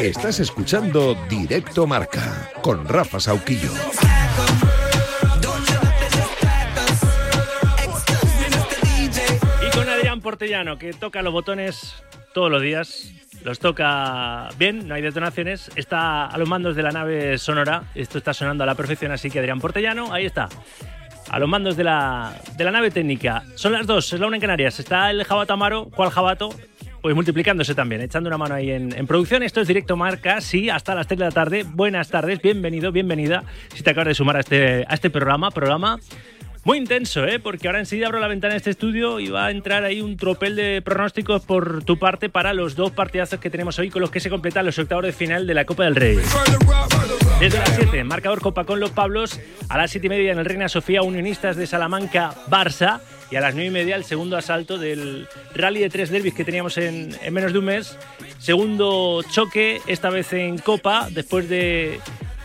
Estás escuchando Directo Marca con Rafa Sauquillo. Y con Adrián Portellano, que toca los botones todos los días. Los toca bien, no hay detonaciones. Está a los mandos de la nave sonora. Esto está sonando a la perfección, así que Adrián Portellano, ahí está. A los mandos de la, de la nave técnica. Son las dos, es la una en Canarias. Está el Jabato Amaro. ¿Cuál Jabato? Pues multiplicándose también, echando una mano ahí en, en, producción. Esto es Directo Marca, sí, hasta las 3 de la tarde. Buenas tardes, bienvenido, bienvenida. Si te acabas de sumar a este, a este programa, programa muy intenso, ¿eh? Porque ahora enseguida abro la ventana de este estudio y va a entrar ahí un tropel de pronósticos por tu parte para los dos partidazos que tenemos hoy con los que se completan los octavos de final de la Copa del Rey. Desde las 7, marcador Copa con los Pablos. A las 7 y media en el Reina Sofía, Unionistas de Salamanca, Barça. Y a las 9 y media el segundo asalto del rally de tres derbis que teníamos en, en menos de un mes. Segundo choque, esta vez en Copa, después de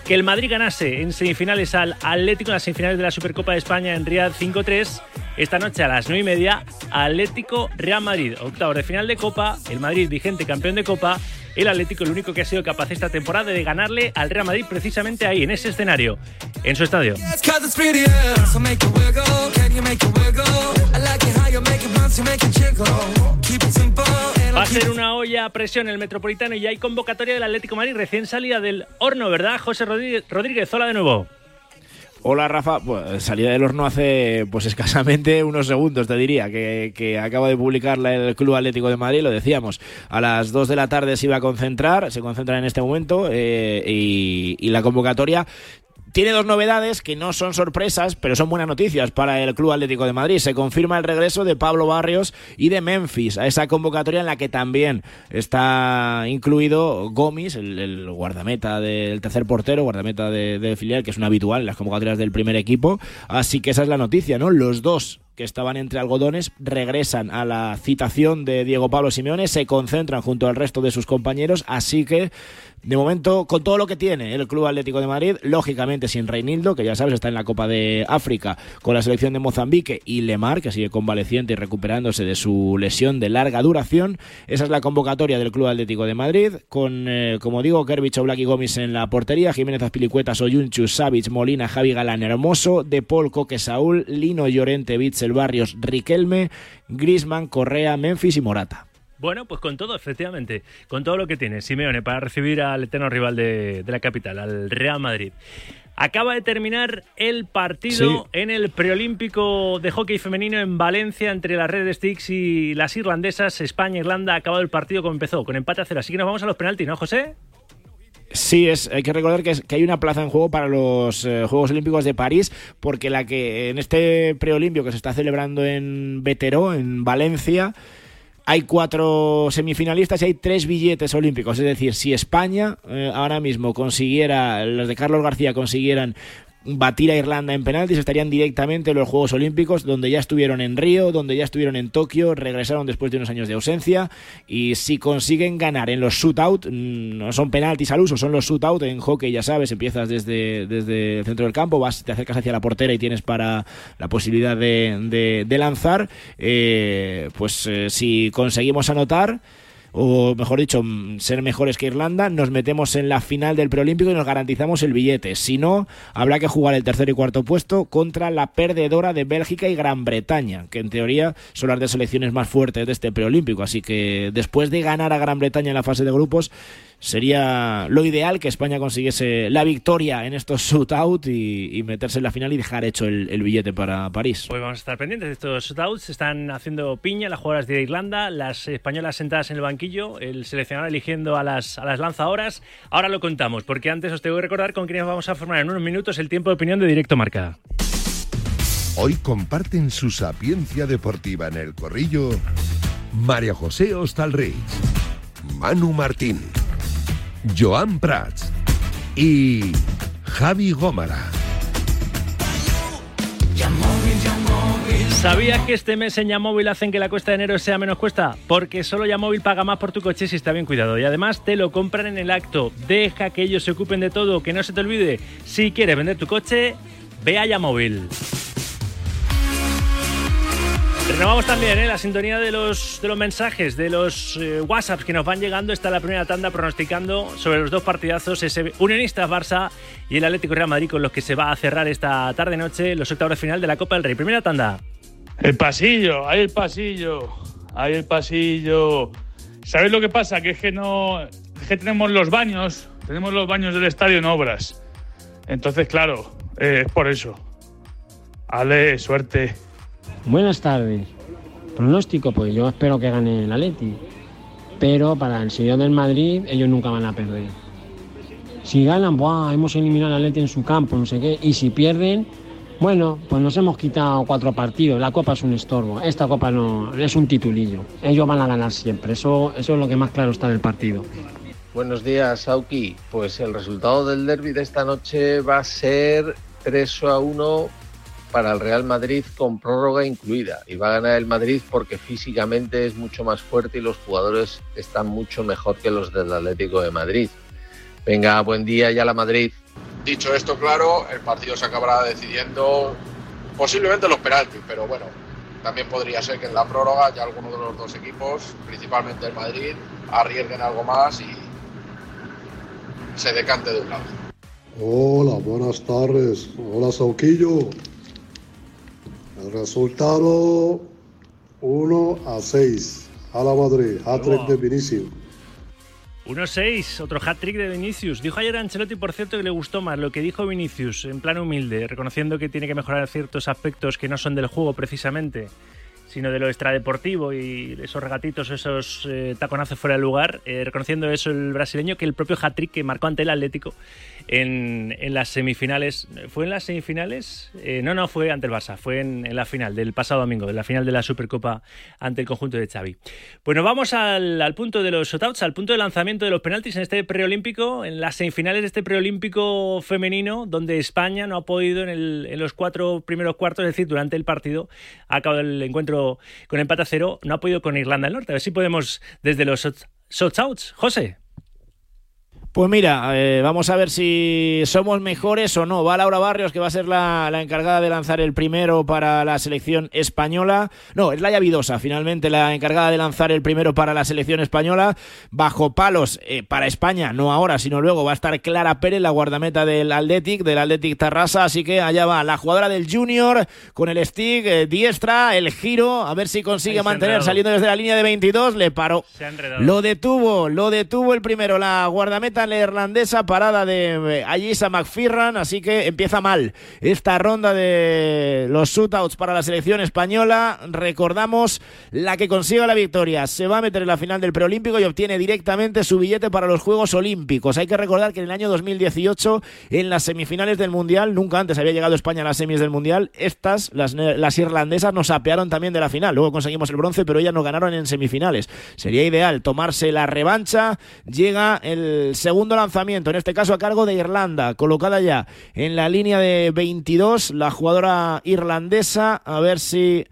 que el Madrid ganase en semifinales al Atlético en las semifinales de la Supercopa de España en Riyadh 5-3. Esta noche a las 9 y media, Atlético Real Madrid, octavo de final de Copa, el Madrid vigente campeón de Copa, el Atlético el único que ha sido capaz esta temporada de ganarle al Real Madrid precisamente ahí, en ese escenario, en su estadio. Va a ser una olla a presión el Metropolitano y hay convocatoria del Atlético Madrid recién salida del horno, ¿verdad? José Rodríguez, hola de nuevo. Hola Rafa, pues salida del horno hace pues escasamente unos segundos, te diría, que, que acaba de publicar el Club Atlético de Madrid, lo decíamos, a las 2 de la tarde se iba a concentrar, se concentra en este momento eh, y, y la convocatoria tiene dos novedades que no son sorpresas, pero son buenas noticias para el Club Atlético de Madrid. Se confirma el regreso de Pablo Barrios y de Memphis a esa convocatoria en la que también está incluido Gómez, el, el guardameta del tercer portero, guardameta de, de, filial, que es un habitual en las convocatorias del primer equipo. Así que esa es la noticia, ¿no? Los dos que estaban entre algodones regresan a la citación de Diego Pablo Simeone, se concentran junto al resto de sus compañeros, así que de momento, con todo lo que tiene el Club Atlético de Madrid, lógicamente sin Reinildo, que ya sabes está en la Copa de África con la selección de Mozambique, y Lemar, que sigue convaleciente y recuperándose de su lesión de larga duración. Esa es la convocatoria del Club Atlético de Madrid, con, eh, como digo, Kervich, Oblak y Gómez en la portería, Jiménez Azpilicueta, Soyunchu, Savic, Molina, Javi Galán, Hermoso, De Paul, Coque, Saúl, Lino, Llorente, Bitzel, Barrios, Riquelme, Grisman, Correa, Memphis y Morata. Bueno, pues con todo, efectivamente, con todo lo que tiene Simeone para recibir al eterno rival de, de la capital, al Real Madrid. Acaba de terminar el partido sí. en el preolímpico de hockey femenino en Valencia entre las Red Sticks y las irlandesas. España-Irlanda ha acabado el partido como empezó, con empate a cero. Así que nos vamos a los penaltis, ¿no, José? Sí, es, hay que recordar que, es, que, hay una plaza en juego para los eh, Juegos Olímpicos de París, porque la que en este preolimpio que se está celebrando en Veteró, en Valencia, hay cuatro semifinalistas y hay tres billetes olímpicos. Es decir, si España eh, ahora mismo consiguiera, los de Carlos García consiguieran batir a Irlanda en penaltis, estarían directamente en los Juegos Olímpicos, donde ya estuvieron en Río, donde ya estuvieron en Tokio, regresaron después de unos años de ausencia, y si consiguen ganar en los shootout, no son penaltis al uso, son los shootout, en hockey ya sabes, empiezas desde, desde el centro del campo, vas, te acercas hacia la portera y tienes para la posibilidad de, de, de lanzar, eh, pues eh, si conseguimos anotar, o mejor dicho, ser mejores que Irlanda, nos metemos en la final del preolímpico y nos garantizamos el billete. Si no, habrá que jugar el tercer y cuarto puesto contra la perdedora de Bélgica y Gran Bretaña, que en teoría son las dos selecciones más fuertes de este preolímpico. Así que después de ganar a Gran Bretaña en la fase de grupos, sería lo ideal que España consiguiese la victoria en estos shootout y, y meterse en la final y dejar hecho el, el, billete para París. Pues vamos a estar pendientes de estos shootouts. Se están haciendo piña las jugadoras de Irlanda, las españolas sentadas en el banquillo, el seleccionador eligiendo a las, a las lanzadoras. Ahora lo contamos, porque antes os tengo que recordar con quiénes vamos a formar en unos minutos el tiempo de opinión de Directo Marca. Hoy comparten su sapiencia deportiva en el corrillo María José Ostalrich, Manu Martín. Joan Prats y Javi Gómara. ¿Sabías que este mes en Yamóvil hacen que la cuesta de enero sea menos cuesta? Porque solo Yamóvil paga más por tu coche si está bien cuidado. Y además te lo compran en el acto. Deja que ellos se ocupen de todo, que no se te olvide. Si quieres vender tu coche, ve a Yamóvil. Renovamos también ¿eh? la sintonía de los, de los mensajes, de los eh, WhatsApps que nos van llegando. Está la primera tanda pronosticando sobre los dos partidazos, ese Unionistas Barça y el Atlético Real Madrid, con los que se va a cerrar esta tarde-noche los octavos de final de la Copa del Rey. Primera tanda. El pasillo, ahí el pasillo, ahí el pasillo. ¿Sabéis lo que pasa? Que es que no. Que tenemos los baños, tenemos los baños del estadio en obras. Entonces, claro, eh, es por eso. Ale, suerte. Buenas tardes. Pronóstico, pues yo espero que gane el Atleti. Pero para el señor del Madrid, ellos nunca van a perder. Si ganan, ¡buah! hemos eliminado al Atleti en su campo, no sé qué. Y si pierden, bueno, pues nos hemos quitado cuatro partidos. La copa es un estorbo. Esta copa no es un titulillo. Ellos van a ganar siempre. Eso, es lo que más claro está del partido. Buenos días, Sauki. Pues el resultado del derby de esta noche va a ser 3 a 1 para el Real Madrid con prórroga incluida. Y va a ganar el Madrid porque físicamente es mucho más fuerte y los jugadores están mucho mejor que los del Atlético de Madrid. Venga, buen día ya la Madrid. Dicho esto, claro, el partido se acabará decidiendo posiblemente los penaltis, pero bueno, también podría ser que en la prórroga ya alguno de los dos equipos, principalmente el Madrid, arriesguen algo más y se decante de un lado. Hola, buenas tardes. Hola, Sauquillo. El resultado 1 a 6. A la Madrid. Hat-trick de Vinicius. 1-6, otro hat-trick de Vinicius. Dijo ayer Ancelotti, por cierto, que le gustó más lo que dijo Vinicius, en plan humilde, reconociendo que tiene que mejorar ciertos aspectos que no son del juego precisamente, sino de lo extradeportivo y esos regatitos, esos eh, taconazos fuera de lugar, eh, reconociendo eso el brasileño, que el propio hat-trick que marcó ante el Atlético en, las semifinales. ¿Fue en las semifinales? Eh, no, no, fue ante el Barça, fue en, la final del pasado domingo, en la final de la Supercopa ante el conjunto de Xavi. Nos vamos al, punto de los shotouts, al punto de lanzamiento de los penaltis en este preolímpico, en las semifinales de este preolímpico femenino, donde España no ha podido en, el, los cuatro primeros cuartos, es decir, durante el partido, a cabo del encuentro con empate a cero, no ha podido con Irlanda del Norte. A ver si podemos desde los shotouts. José. Pues mira, eh, vamos a ver si somos mejores o no. Va Laura Barrios, que va a ser la, la, encargada de lanzar el primero para la selección española. No, es Laia Vidosa, finalmente la encargada de lanzar el primero para la selección española. Bajo palos eh, para España, no ahora, sino luego va a estar Clara Pérez, la guardameta del Athletic, del Athletic Tarrasa. Así que allá va la jugadora del Junior con el stick, eh, diestra, el giro, a ver si consigue mantener saliendo desde la línea de 22. Le paró. Lo detuvo, lo detuvo el primero, la guardameta neerlandesa, parada de Ayisa McFirran, así que empieza mal esta ronda de los shootouts para la selección española. Recordamos la que consiga la victoria. Se va a meter en la final del preolímpico y obtiene directamente su billete para los Juegos Olímpicos. Hay que recordar que en el año 2018, en las semifinales del Mundial, nunca antes había llegado España a las semis del Mundial, estas, las, las irlandesas, nos apearon también de la final. Luego conseguimos el bronce, pero ellas no ganaron en semifinales. Sería ideal tomarse la revancha. Llega el segundo segundo lanzamiento, en este caso a cargo de Irlanda, colocada ya en la línea de 22, la jugadora irlandesa, a ver si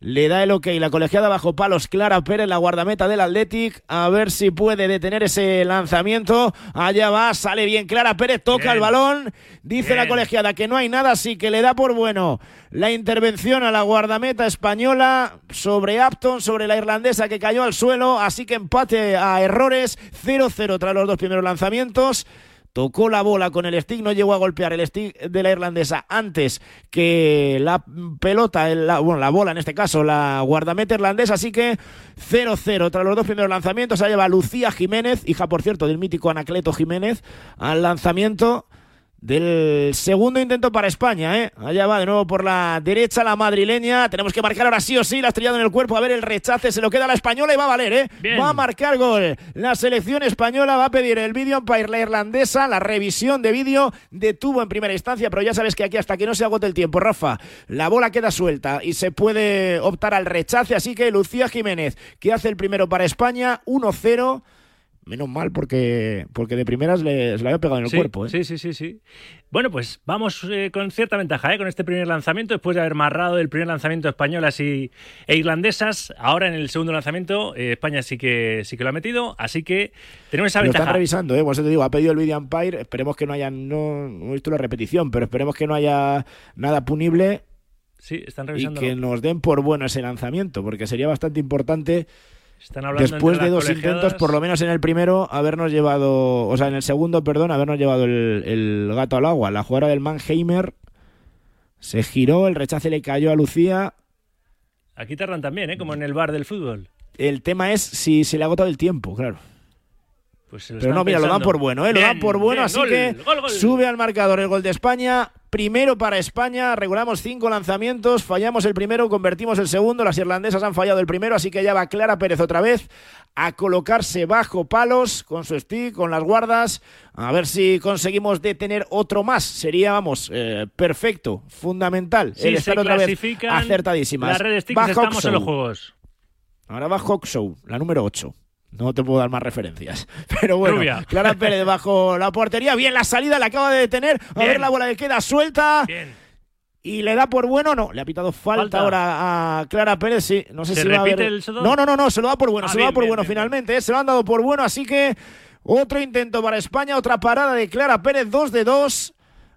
le da el ok la colegiada bajo palos Clara Pérez, la guardameta del Athletic. A ver si puede detener ese lanzamiento. Allá va, sale bien Clara Pérez, toca bien. el balón. Dice bien. la colegiada que no hay nada, así que le da por bueno la intervención a la guardameta española sobre Upton, sobre la irlandesa que cayó al suelo. Así que empate a errores. 0-0 tras los dos primeros lanzamientos tocó la bola con el stick, no llegó a golpear el stick de la irlandesa antes que la pelota, la, bueno, la bola en este caso, la guardameta irlandesa, así que 0-0 tras los dos primeros lanzamientos, se lleva Lucía Jiménez, hija por cierto del mítico Anacleto Jiménez, al lanzamiento del segundo intento para España, ¿eh? Allá va de nuevo por la derecha la madrileña. Tenemos que marcar ahora sí o sí. La estrellado en el cuerpo. A ver el rechace. Se lo queda la española y va a valer, ¿eh? Bien. Va a marcar gol. La selección española va a pedir el vídeo para la irlandesa. La revisión de vídeo detuvo en primera instancia, pero ya sabes que aquí hasta que no se agote el tiempo, Rafa, la bola queda suelta y se puede optar al rechace. Así que Lucía Jiménez, que hace el primero para España, 1-0. Menos mal porque, porque de primeras le, se la había pegado en el sí, cuerpo. ¿eh? Sí, sí, sí, sí. Bueno, pues vamos eh, con cierta ventaja ¿eh? con este primer lanzamiento, después de haber marrado el primer lanzamiento españolas y, e irlandesas. Ahora en el segundo lanzamiento eh, España sí que sí que lo ha metido, así que tenemos esa Lo ventaja. están revisando, ¿eh? Eso te digo, ha pedido el video umpire. Esperemos que no haya, no, no he visto la repetición, pero esperemos que no haya nada punible Sí, están y revisando. que nos den por bueno ese lanzamiento, porque sería bastante importante Están hablando después de dos intentos, por lo menos en el primero, habernos llevado, o sea, en el segundo, perdón, habernos llevado el, el gato al agua. La jugadora del Mannheimer se giró, el rechace le cayó a Lucía. Aquí tardan también, ¿eh? Como en el bar del fútbol. El tema es si se le ha agotado el tiempo, claro. Pues Pero no, mira, lo dan por bueno, ¿eh? Lo dan por bueno, bien, así gol, que gol, gol. sube al marcador el gol de España. Primero para España, regulamos cinco lanzamientos, fallamos el primero, convertimos el segundo, las irlandesas han fallado el primero, así que ya va Clara Pérez otra vez a colocarse bajo palos con su stick, con las guardas, a ver si conseguimos detener otro más. Sería, vamos, eh, perfecto, fundamental. Si el estar otra vez acertadísimas. las Va estamos en Hawkshaw. los juegos. Ahora va Hawkshaw, la número 8. No te puedo dar más referencias. Pero bueno, Rubia. Clara Pérez bajo la portería. Bien, la salida la acaba de detener. A Bien. ver, la bola le queda suelta. Bien. Y le da por bueno, no. Le ha pitado falta, Falta. ahora a Clara Pérez. Sí, no sé ¿Se si va a haber. el? No, no, no, no. Se lo da por bueno. Ah, se lo da por bien, bueno bien, finalmente. ¿eh? Se lo han dado por bueno. Así que otro intento para España. Otra parada de Clara Pérez. 2 de 2.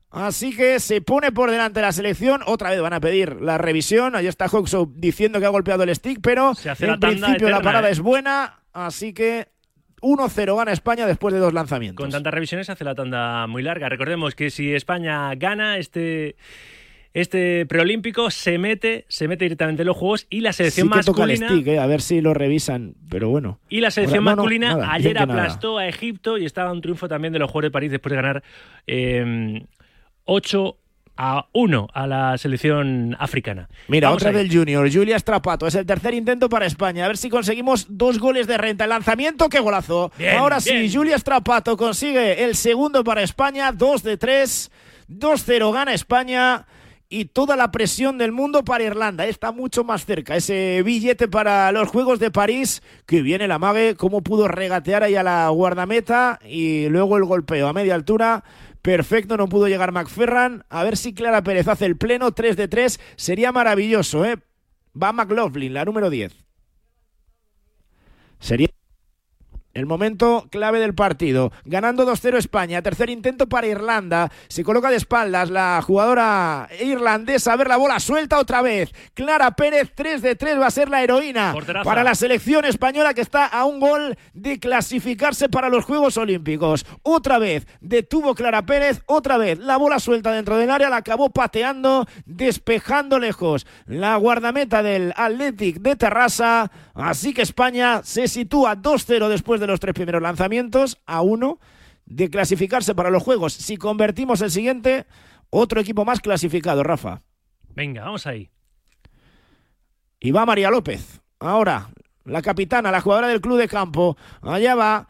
Así que se pone por delante la selección. Otra vez van a pedir la revisión. Ahí está Hawkshaw diciendo que ha golpeado el stick, pero en la principio la parada ¿eh? es buena. Así que 1-0 gana España después de dos lanzamientos. Con tantas revisiones hace la tanda muy larga. Recordemos que si España gana este este preolímpico se mete se mete directamente en los juegos y la selección sí que toca el masculina stick, ¿eh? a ver si lo revisan, pero bueno. y la selección Ahora, no, no, masculina nada, ayer nada. aplastó a Egipto y estaba un triunfo también de los Juegos de París después de ganar eh, 8 a 1 a la selección africana. Mira, Vamos otra ahí. del Junior, Julia Strapato. Es el tercer intento para España. A ver si conseguimos dos goles de renta. El lanzamiento, qué golazo. Bien, Ahora bien. sí, Julia Strapato consigue el segundo para España. 2 de 3. 2-0 gana España. Y toda la presión del mundo para Irlanda. Está mucho más cerca ese billete para los Juegos de París. Que viene la Mague. Cómo pudo regatear ahí a la guardameta. Y luego el golpeo a media altura. Perfecto, no pudo llegar McFerran. A ver si Clara Pérez hace el pleno 3 de 3. Sería maravilloso, ¿eh? Va McLaughlin, la número 10. Sería el momento clave del partido. Ganando 2-0 España. Tercer intento para Irlanda. Se coloca de espaldas la jugadora irlandesa. A ver la bola suelta otra vez. Clara Pérez, 3 de 3 va a ser la heroína Porteraza. para la selección española que está a un gol de clasificarse para los Juegos Olímpicos. Otra vez detuvo Clara Pérez. Otra vez la bola suelta dentro del área. La acabó pateando, despejando lejos. La guardameta del Athletic de Terrassa. Así que España se sitúa 2-0 después de los tres primeros lanzamientos a uno de clasificarse para los Juegos. Si convertimos el siguiente, otro equipo más clasificado, Rafa. Venga, vamos ahí. Y va María López. Ahora, la capitana, la jugadora del club de campo. Allá va.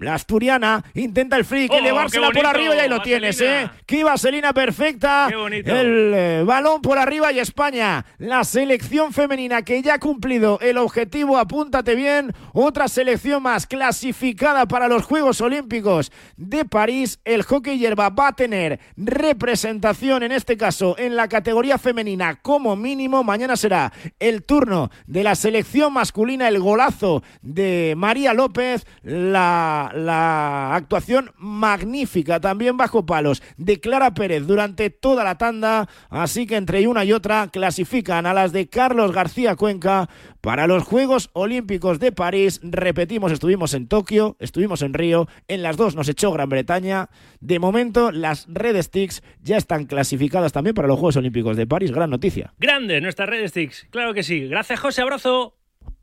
La asturiana intenta el free, que ¡Oh, elevársela por arriba y ahí lo Vaselina. tienes, ¿eh? Qué vaselina perfecta. Qué bonito. El eh, balón por arriba y España, la selección femenina que ya ha cumplido el objetivo, apúntate bien. Otra selección más clasificada para los Juegos Olímpicos de París. El hockey hierba va a tener representación, en este caso, en la categoría femenina como mínimo. Mañana será el turno de la selección masculina, el golazo de María López, la, la actuación magnífica, también bajo palos, de Clara Pérez durante toda la tanda. Así que entre una y otra clasifican a las de Carlos García Cuenca para los Juegos Olímpicos de París. Repetimos, estuvimos en Tokio, estuvimos en Río, en las dos nos echó Gran Bretaña. De momento, las Red Sticks ya están clasificadas también para los Juegos Olímpicos de París. Gran noticia. Grande, nuestra red Sticks. Claro que sí. Gracias, José. Abrazo.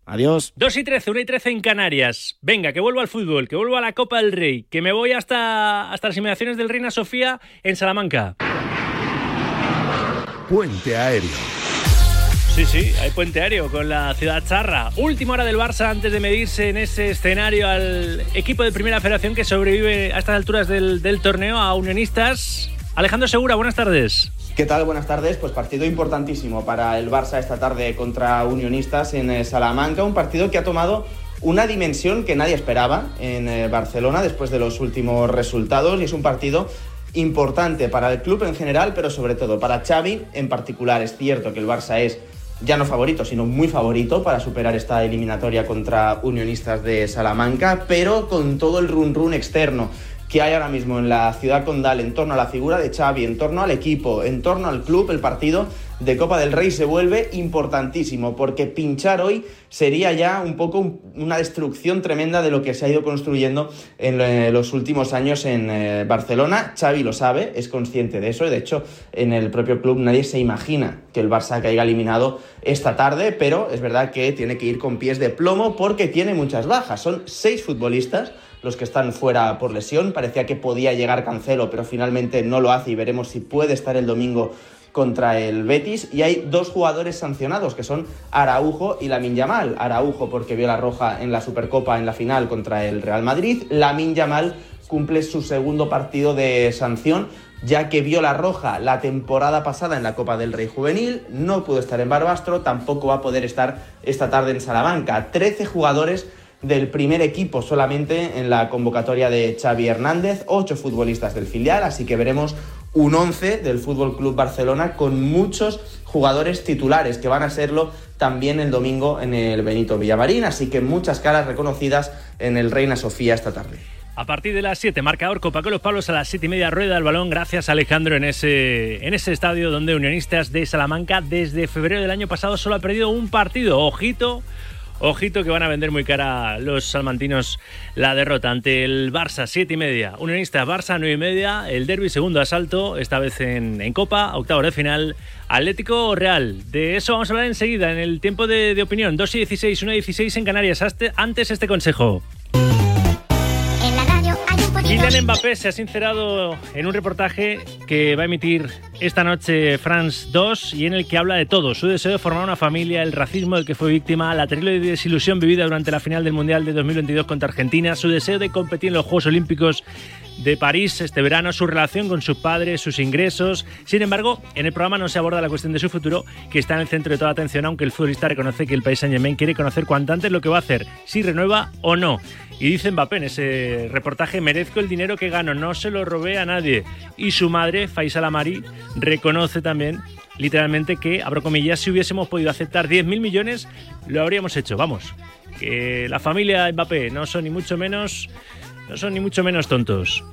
Adiós. 2 y 13, 1 y 13 en Canarias. Venga, que vuelvo al fútbol, que vuelvo a la Copa del Rey, que me voy hasta, hasta las inmediaciones del Reina Sofía en Salamanca. Puente aéreo. Sí, sí, hay puente aéreo con la ciudad charra. Última hora del Barça antes de medirse en ese escenario al equipo de primera federación que sobrevive a estas alturas del, del torneo a unionistas. Alejandro Segura, buenas tardes. ¿Qué tal? Buenas tardes. Pues partido importantísimo para el Barça esta tarde contra Unionistas en eh, Salamanca. Un partido que ha tomado una dimensión que nadie esperaba en eh, Barcelona después de los últimos resultados y es un partido importante para el club en general, pero sobre todo para Xavi en particular. Es cierto que el Barça es ya no favorito, sino muy favorito para superar esta eliminatoria contra Unionistas de Salamanca, pero con todo el run run externo que hay ahora mismo en la ciudad condal en torno a la figura de Xavi, en torno al equipo, en torno al club, el partido de Copa del Rey se vuelve importantísimo, porque pinchar hoy sería ya un poco una destrucción tremenda de lo que se ha ido construyendo en los últimos años en eh, Barcelona. Xavi lo sabe, es consciente de eso, y de hecho en el propio club nadie se imagina que el Barça caiga eliminado esta tarde, pero es verdad que tiene que ir con pies de plomo porque tiene muchas bajas. Son seis futbolistas los que están fuera por lesión. Parecía que podía llegar Cancelo, pero finalmente no lo hace y veremos si puede estar el domingo contra el Betis y hay dos jugadores sancionados que son Araujo y Lamin Yamal. Araujo porque vio la roja en la Supercopa en la final contra el Real Madrid. Lamin Yamal cumple su segundo partido de sanción ya que vio la roja la temporada pasada en la Copa del Rey Juvenil, no pudo estar en Barbastro, tampoco va a poder estar esta tarde en Salamanca. 13 jugadores del primer equipo solamente en la convocatoria de Xavi Hernández, ocho futbolistas del filial, así que veremos un 11 del Fútbol Club Barcelona con muchos jugadores titulares que van a serlo también el domingo en el Benito Villamarín, así que muchas caras reconocidas en el Reina Sofía esta tarde. A partir de las 7, marcador Copa con los Palos a las 7 y media rueda el balón. Gracias Alejandro en ese, en ese estadio donde Unionistas de Salamanca desde febrero del año pasado solo ha perdido un partido. Ojito Ojito que van a vender muy cara los salmantinos la derrota ante el Barça, 7 y media. Unionista Barça, 9 y media. El derby, segundo asalto, esta vez en, en Copa, octavo de final. Atlético Real. De eso vamos a hablar enseguida en el tiempo de, de opinión. 2 y 16, 1 y 16 en Canarias. Antes este consejo. Kylian Mbappé se ha sincerado en un reportaje que va a emitir esta noche France 2 y en el que habla de todo, su deseo de formar una familia, el racismo del que fue víctima, la terrible desilusión vivida durante la final del Mundial de 2022 contra Argentina, su deseo de competir en los Juegos Olímpicos de París este verano, su relación con su padre, sus ingresos. Sin embargo, en el programa no se aborda la cuestión de su futuro, que está en el centro de toda atención, aunque el futbolista reconoce que el país Saint-Germain quiere conocer cuanto antes lo que va a hacer, si renueva o no. Y dice Mbappé en ese reportaje, merezco el dinero que gano, no se lo robé a nadie. Y su madre, Faisal Amari, reconoce también literalmente que, abro comillas, si hubiésemos podido aceptar 10.000 millones, lo habríamos hecho. Vamos, que la familia Mbappé no son ni mucho menos, no son ni mucho menos tontos.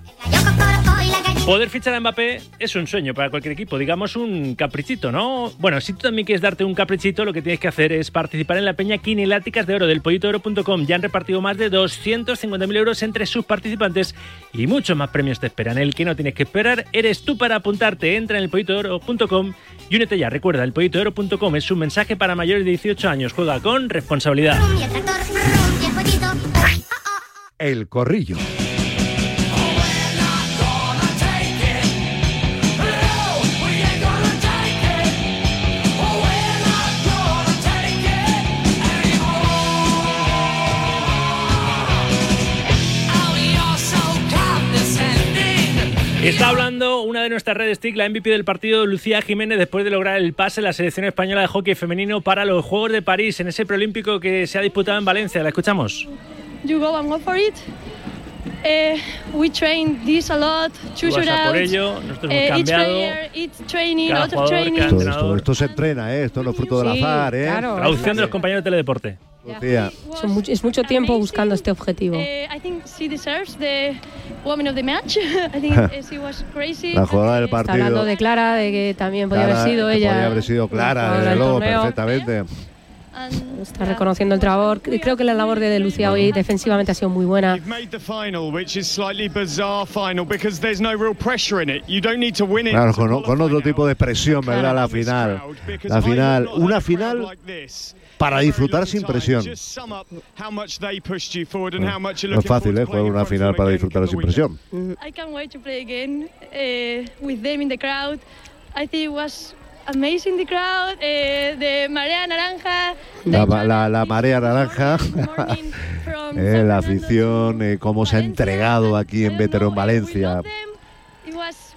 Poder fichar a Mbappé es un sueño para cualquier equipo, digamos un caprichito, ¿no? Bueno, si tú también quieres darte un caprichito, lo que tienes que hacer es participar en la peña Quineláticas de Oro del pollitooro.com. Ya han repartido más de 250.000 euros entre sus participantes y muchos más premios te esperan. El que no tienes que esperar eres tú para apuntarte. Entra en el pollitooro.com y únete ya. Recuerda, el pollitooro.com es un mensaje para mayores de 18 años. Juega con responsabilidad. El corrillo. Está hablando una de nuestras redes TIC, la MVP del partido, Lucía Jiménez, después de lograr el pase en la selección española de hockey femenino para los Juegos de París en ese preolímpico que se ha disputado en Valencia. La escuchamos. You go and go for it. Eh, we train this a lot, Tú vas a por ello, nosotros Eh, each player, each training, Cada lot of jugador, training. cada Esto, esto, entrenador. esto se entrena, ¿eh? Esto no es fruto del Sí, azar, ¿eh? claro. Traducción de los compañeros de Teledeporte. Lucía. Son mucho- es mucho tiempo Amazing. buscando este objetivo. Eh, I think she deserves the woman of the match. I think eh, she was crazy. La jugadora del Está partido. hablando de Clara, de que también podía Clara, haber sido que ella. Podría haber sido Clara, jugadora desde del luego, torneo. perfectamente. Está reconociendo el trabajo. Creo que la labor de Lucía hoy defensivamente ha sido muy buena. You've made the final, which is slightly bizarre final because there's no real pressure in it. You don't need to win it. Claro, con, con otro tipo de presión, ¿verdad? La final. La final. Una final para disfrutar sin presión. No es fácil, ¿eh? Jugar una final para disfrutar sin presión. I can't wait to play again uh, with them in the crowd. I think it was amazing the crowd, uh, the marea naranja. La, la- la marea naranja, eh, la afición, eh, cómo se ha entregado aquí en Veterón we Valencia.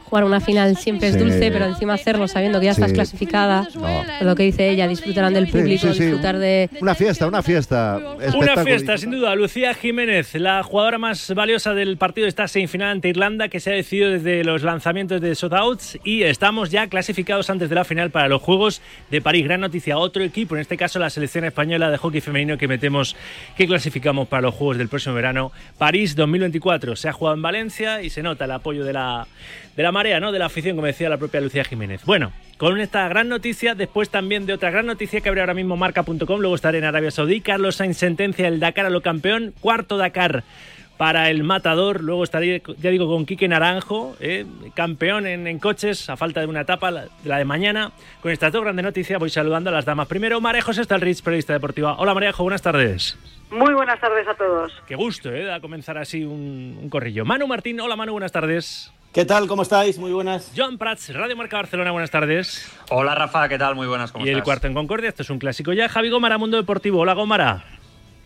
Jugar una final siempre es Sí. dulce, pero encima hacerlo sabiendo que ya estás clasificada, No. lo que dice ella, disfrutarán del público, sí, sí. disfrutar de... Una fiesta, una fiesta. Una fiesta, sin duda. Lucía Jiménez, la jugadora más valiosa del partido de esta semifinal ante Irlanda, que se ha decidido desde los lanzamientos de Sold Outs y estamos ya clasificados antes de la final para los Juegos de París. Gran noticia, otro equipo, en este caso la selección española de hockey femenino que metemos, que clasificamos para los Juegos del próximo verano. París 2024. Se ha jugado en Valencia y se nota el apoyo de la, de la marea, ¿no? De la afición, como decía la propia Lucía Jiménez. Bueno, con esta gran noticia, después también de otra gran noticia que abre ahora mismo marca.com, luego estaré en Arabia Saudí. Carlos Sainz sentencia el Dakar a lo campeón, cuarto Dakar para el matador. Luego estaré, ya digo, con Quique Naranjo, eh, campeón en, en coches, a falta de una etapa, la, la de mañana. Con estas dos grandes noticias voy saludando a las damas. Primero, María José Stalrich, periodista deportiva. Hola Marejo, buenas tardes. Muy buenas tardes a todos. Qué gusto, ¿eh? A comenzar así un, un corrillo. Manu Martín, hola Manu, buenas tardes. ¿Qué tal? ¿Cómo estáis? Muy buenas. Joan Prats, Radio Marca Barcelona, buenas tardes. Hola Rafa, ¿qué tal? Muy buenas, ¿cómo Y el cuarto en Concordia, esto es un clásico ya. Javi Gómara, Mundo Deportivo. Hola Gómara.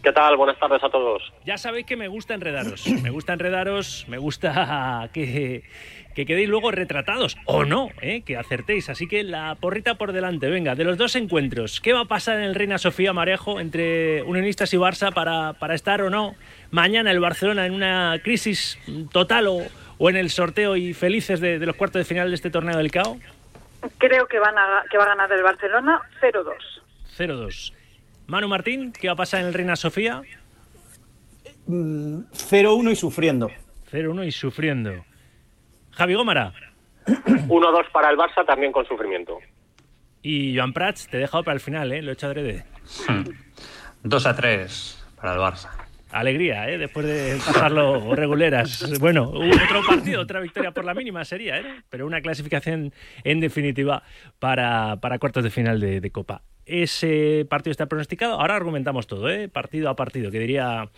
¿Qué tal? Buenas tardes a todos. Ya sabéis que me gusta enredaros. Me gusta enredaros, me gusta que, que quedéis luego retratados. O no, ¿eh? que acertéis. Así que la porrita por delante. Venga, de los dos encuentros, ¿qué va a pasar en el Reina Sofía Marejo entre Unionistas y Barça para, para estar o no mañana el Barcelona en una crisis total o, o en el sorteo y felices de, de los cuartos de final de este torneo del CAO? Creo que, van a, que va a ganar el Barcelona 0-2. 0-2. Manu Martín, ¿qué va a pasar en el Reina Sofía? Mm, 0-1 y sufriendo. 0-1 y sufriendo. Javi Gómara. 1-2 para el Barça, también con sufrimiento. Y Joan Prats, te he dejado para el final, ¿eh? Lo he hecho adrede. 2 a 3 para el Barça. Alegría, ¿eh? Después de pasarlo reguleras. Bueno, otro partido, otra victoria por la mínima sería, ¿eh? Pero una clasificación en definitiva para, para cuartos de final de, de Copa. Ese partido está pronosticado. Ahora argumentamos todo, ¿eh? Partido a partido, que diría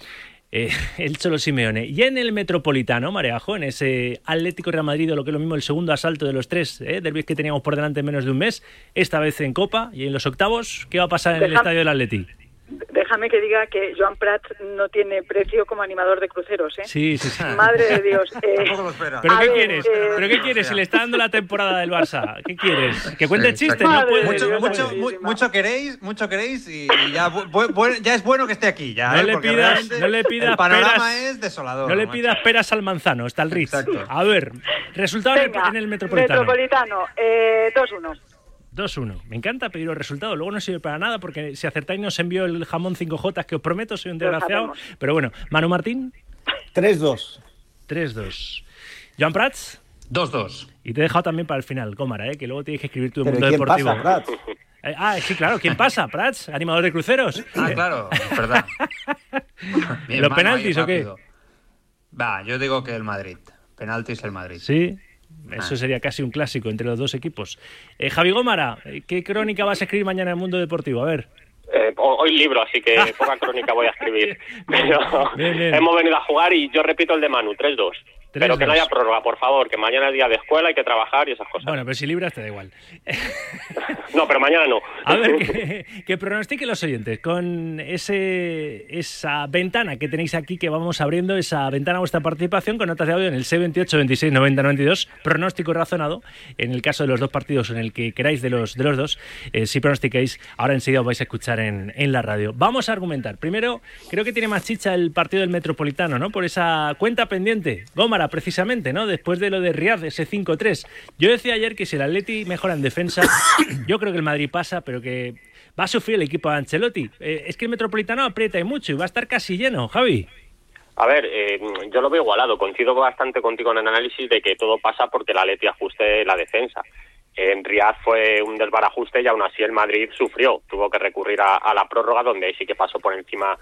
eh, el Cholo Simeone. Y en el Metropolitano, Mareajo, en ese Atlético Real Madrid, o lo que es lo mismo, el segundo asalto de los tres ¿eh? derbis que teníamos por delante en menos de un mes, esta vez en Copa y en los octavos, ¿qué va a pasar en el estadio del Atleti? Déjame que diga que Joan Prat no tiene precio como animador de cruceros, ¿eh? Sí, sí, sí. Madre de Dios. eh, ¿Pero qué ver, quieres? eh, ¿Pero qué quieres? Si le está dando la temporada del Barça, ¿qué quieres? ¿Que cuente Sí, chistes? exacto. No puede. mucho, mucho, mucho queréis, mucho queréis y, y ya, bu- bu- ya es bueno que esté aquí. Ya, No ¿eh? le pidas, no le pidas el panorama peras, es desolador. No le pidas peras al manzano, está el Ritz. A ver, resultado en el- venga, en el Metropolitano. Metropolitano, eh, 2-1. 2-1. Me encanta pedir los resultados. Luego no sirve para nada porque si acertáis nos envío el jamón 5J que os prometo, soy un desgraciado. Pero bueno, Manu Martín. 3-2. 3-2. Joan Prats. 2-2. Y te he dejado también para el final, Gómara, ¿eh? que luego tienes que escribir tu mundo ¿quién deportivo. pasa, Prats? Eh, ah, sí, claro. ¿Quién pasa? Prats, animador de cruceros. Ah, claro, es verdad. Bien, ¿Los penaltis o qué? Va, yo digo que el Madrid. Penaltis el Madrid. Sí, eso Ah. sería casi un clásico entre los dos equipos. Eh, Javi Gómara, eh, ¿qué crónica vas a escribir mañana en el mundo deportivo? A ver. Eh, ho- hoy libro, así que poca crónica voy a escribir. Pero Bien, bien. hemos venido a jugar y yo repito el de Manu, 3-2. Pero que no 3-2. haya prórroga, por favor, que mañana es día de escuela, hay que trabajar y esas cosas. Bueno, pero si libras te da igual. No, pero mañana no. A ver, que, que pronostiquen los oyentes con ese esa ventana que tenéis aquí que vamos abriendo, esa ventana a vuestra participación con notas de audio en el C28 26 90 92, pronóstico razonado, en el caso de los dos partidos en el que queráis de los, de los dos, eh, si pronosticáis, ahora enseguida os vais a escuchar en, en la radio. Vamos a argumentar. Primero, creo que tiene más chicha el partido del Metropolitano, ¿no? Por esa cuenta pendiente. Gómara, precisamente, ¿no? Después de lo de Riad, ese 5-3. Yo decía ayer que si el Atleti mejora en defensa, yo creo que el Madrid pasa, pero que va a sufrir el equipo de Ancelotti. Eh, es que el Metropolitano aprieta y mucho y va a estar casi lleno, Javi. A ver, eh, yo lo veo igualado. Coincido bastante contigo en el análisis de que todo pasa porque la Leti ajuste la defensa. En Riyadh fue un desbarajuste y aún así el Madrid sufrió. Tuvo que recurrir a, a la prórroga donde ahí sí que pasó por encima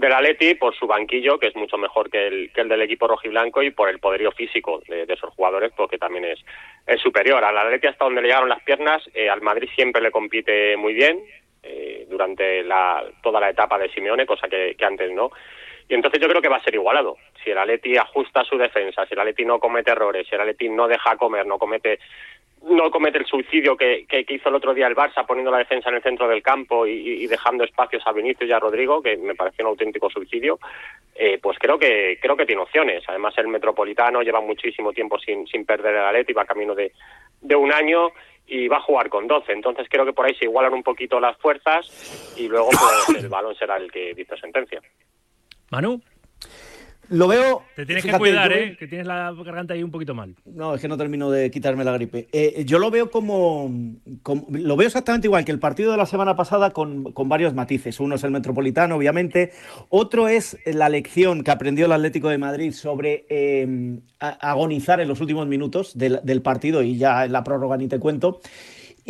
del Atleti por su banquillo, que es mucho mejor que el, que el del equipo rojiblanco y por el poderío físico de, esos jugadores, porque también es, es superior. Al Atleti hasta donde le llegaron las piernas, eh, al Madrid siempre le compite muy bien eh, durante la, toda la etapa de Simeone, cosa que, que antes no. Y entonces yo creo que va a ser igualado. Si el Atleti ajusta su defensa, si el Atleti no comete errores, si el Atleti no deja comer, no comete no comete el suicidio que, que, que hizo el otro día el Barça poniendo la defensa en el centro del campo y, y dejando espacios a Vinicius y a Rodrigo, que me pareció un auténtico suicidio, eh, pues creo que creo que tiene opciones. Además, el Metropolitano lleva muchísimo tiempo sin, sin perder el Atleti, va camino de, de un año y va a jugar con 12. Entonces creo que por ahí se igualan un poquito las fuerzas y luego pues, el balón será el que dice sentencia. Manu. Lo veo. Te tienes que cuidar, yo ¿eh? Que tienes la garganta ahí un poquito mal. No, es que no termino de quitarme la gripe. Eh, yo lo veo como, como- Lo veo exactamente igual que el partido de la semana pasada con, con varios matices. Uno es el Metropolitano, obviamente. Otro es la lección que aprendió el Atlético de Madrid sobre eh, agonizar en los últimos minutos del, del partido y ya en la prórroga ni te cuento.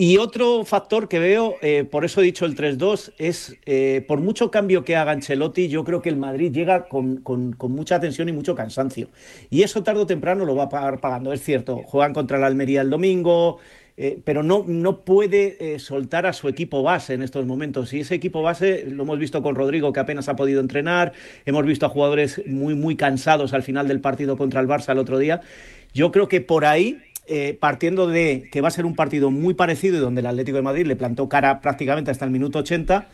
Y otro factor que veo, eh, por eso he dicho el 3-2, es eh, por mucho cambio que haga Ancelotti, yo creo que el Madrid llega con, con- con mucha tensión y mucho cansancio. Y eso tarde o temprano lo va a pagar pagando. Es cierto, juegan contra la Almería el domingo, eh, pero no, no puede eh, soltar a su equipo base en estos momentos. Y ese equipo base lo hemos visto con Rodrigo, que apenas ha podido entrenar, hemos visto a jugadores muy, muy cansados al final del partido contra el Barça el otro día. Yo creo que por ahí eh, partiendo de que va a ser un partido muy parecido y donde el Atlético de Madrid le plantó cara prácticamente hasta el minuto 80,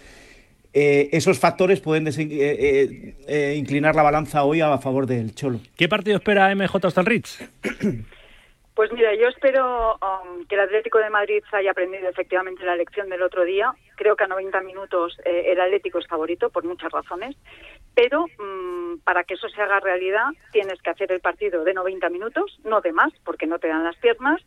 eh, esos factores pueden eh, eh, eh, inclinar la balanza hoy a favor del Cholo. ¿Qué partido espera MJ hasta el Ritz? Pues mira, yo espero um, que el Atlético de Madrid haya aprendido efectivamente la lección del otro día. Creo que a 90 minutos eh, el Atlético es favorito por muchas razones, pero mm, para que eso se haga realidad tienes que hacer el partido de 90 minutos, no de más, porque no te dan las piernas.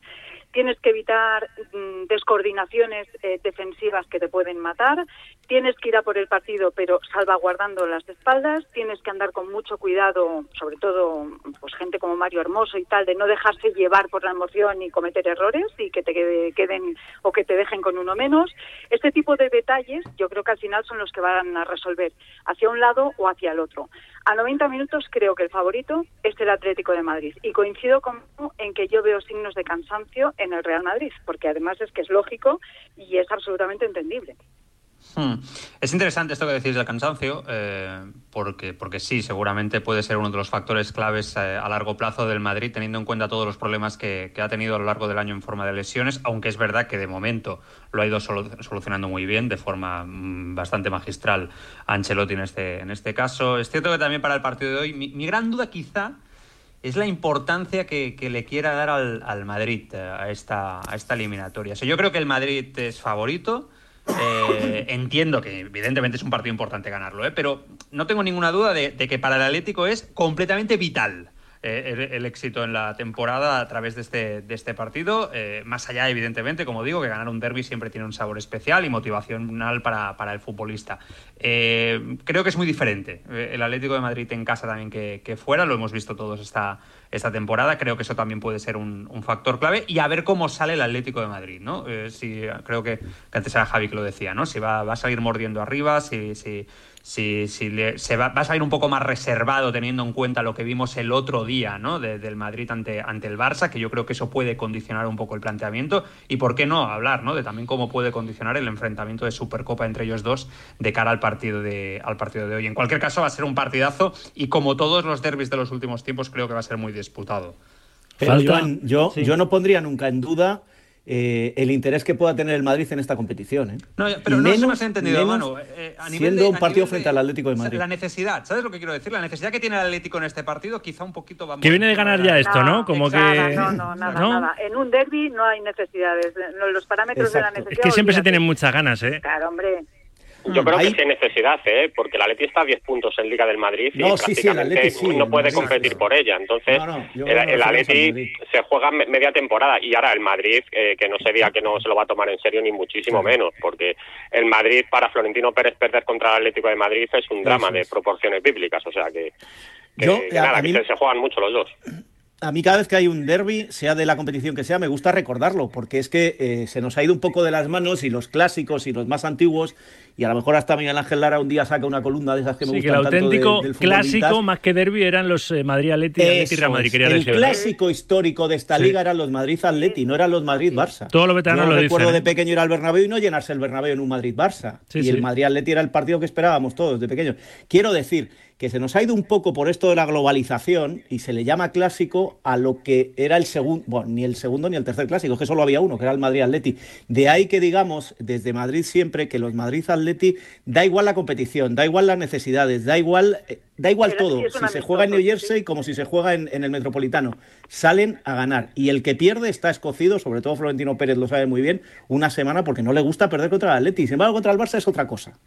Tienes que evitar mm, descoordinaciones eh, defensivas que te pueden matar. Tienes que ir a por el partido, pero salvaguardando las espaldas. Tienes que andar con mucho cuidado, sobre todo pues gente como Mario Hermoso y tal, de no dejarse llevar por la emoción y cometer errores y que te quede- queden o que te dejen con uno menos. Este tipo de detalles yo creo que al final son los que van a resolver hacia un lado o hacia el otro. A 90 minutos creo que el favorito es el Atlético de Madrid y coincido con en que yo veo signos de cansancio en el Real Madrid, porque además es que es lógico y es absolutamente entendible. Hmm. Es interesante esto que decís del cansancio, eh, porque, porque sí, seguramente puede ser uno de los factores claves eh, a largo plazo del Madrid, teniendo en cuenta todos los problemas que, que ha tenido a lo largo del año en forma de lesiones, aunque es verdad que de momento lo ha ido solu- solucionando muy bien, de forma mm, bastante magistral Ancelotti en este, en este caso. Es cierto que también para el partido de hoy, mi, gran duda quizá es la importancia que, le quiera dar al, al Madrid eh, a esta, a esta eliminatoria. Yo creo que el Madrid es favorito. Eh, entiendo que evidentemente es un partido importante ganarlo, ¿eh? pero no tengo ninguna duda de, que para el Atlético es completamente vital eh, el, éxito en la temporada a través de este, de este partido. eh, más allá, evidentemente, como digo, que ganar un derby siempre tiene un sabor especial y motivacional para, para el futbolista. Creo que es muy diferente el Atlético de Madrid en casa también que, que fuera, lo hemos visto todos esta, esta temporada. Creo que eso también puede ser un, factor clave y a ver cómo sale el Atlético de Madrid, ¿no? Eh, si, creo que, que antes era Javi que lo decía, ¿no? Si va, va a salir mordiendo arriba, si, si, si, si le- se va, va a salir un poco más reservado teniendo en cuenta lo que vimos el otro día, ¿no? De- del Madrid ante, ante el Barça, que yo creo que eso puede condicionar un poco el planteamiento y por qué no hablar, ¿no? De también cómo puede condicionar el enfrentamiento de Supercopa entre ellos dos de cara al partido de, al partido de hoy. En cualquier caso va a ser un partidazo y como todos los derbis de los últimos tiempos creo que va a ser muy disputado. Pero Falta- Joan, yo, Sí. yo no pondría nunca en duda eh, el interés que pueda tener el Madrid en esta competición. ¿eh? No, pero Y no se me menos- has entendido, menos Manu. Eh, nivel siendo de- un partido frente de- al Atlético de Madrid. La necesidad, ¿sabes lo que quiero decir? La necesidad que tiene el Atlético en este partido quizá un poquito va Que viene de ganar ya esto, ¿no? Como nada, que... no, no, nada, ¿no? nada. En un derby no hay necesidades. Lo- Los parámetros de la Exacto. necesidad. Es que siempre se tienen muchas ganas, ¿eh? Claro, hombre. Yo creo Ahí- que sí hay necesidad, ¿eh? porque el Atleti está a 10 puntos en Liga del Madrid y No, sí, prácticamente sí, no puede competir por ella. Entonces, No, no, yo el, el Atleti se juega me- media temporada y ahora el Madrid, eh, que no se diga que no se lo va a tomar en serio ni muchísimo menos, porque el Madrid para Florentino Pérez perder contra el Atlético de Madrid es un drama de es. proporciones bíblicas, o sea que, que- Yo, que a- nada, que se juegan mucho los dos. A mí cada vez que hay un derby, sea de la competición que sea, me gusta recordarlo, porque es que eh, se nos ha ido un poco de las manos y los clásicos y los más antiguos, y a lo mejor hasta Miguel Ángel Lara un día saca una columna de esas que me Sí, que el gustan tanto de- auténtico del clásico, vintage. más que derby, eran los eh, Madrid-Atleti y Atleti-Real Eso Madrid. Quería el decir, ¿verdad? clásico histórico de esta Sí. liga eran los Madrid-Atleti, no eran los Madrid-Barça. Todos los veteranos Yo lo recuerdo dicen, de ¿eh? pequeño ir al Bernabéu y no llenarse el Bernabéu en un Madrid-Barça. Sí, y sí. el Madrid-Atleti era el partido que esperábamos todos de pequeños. Quiero decir que se nos ha ido un poco por esto de la globalización y se le llama clásico a lo que era el segundo, bueno, ni el segundo ni el tercer clásico, es que solo había uno, que era el Madrid Atleti. De ahí que digamos, desde Madrid siempre, que los Madrid Atleti da igual la competición, da igual las necesidades, da igual, eh, da igual todo. Si se juega en New Jersey como si se juega en, en el Metropolitano, salen a ganar. Y el que pierde está escocido, sobre todo Florentino Pérez lo sabe muy bien, una semana porque no le gusta perder contra el Atleti. Sin embargo, contra el Barça es otra cosa.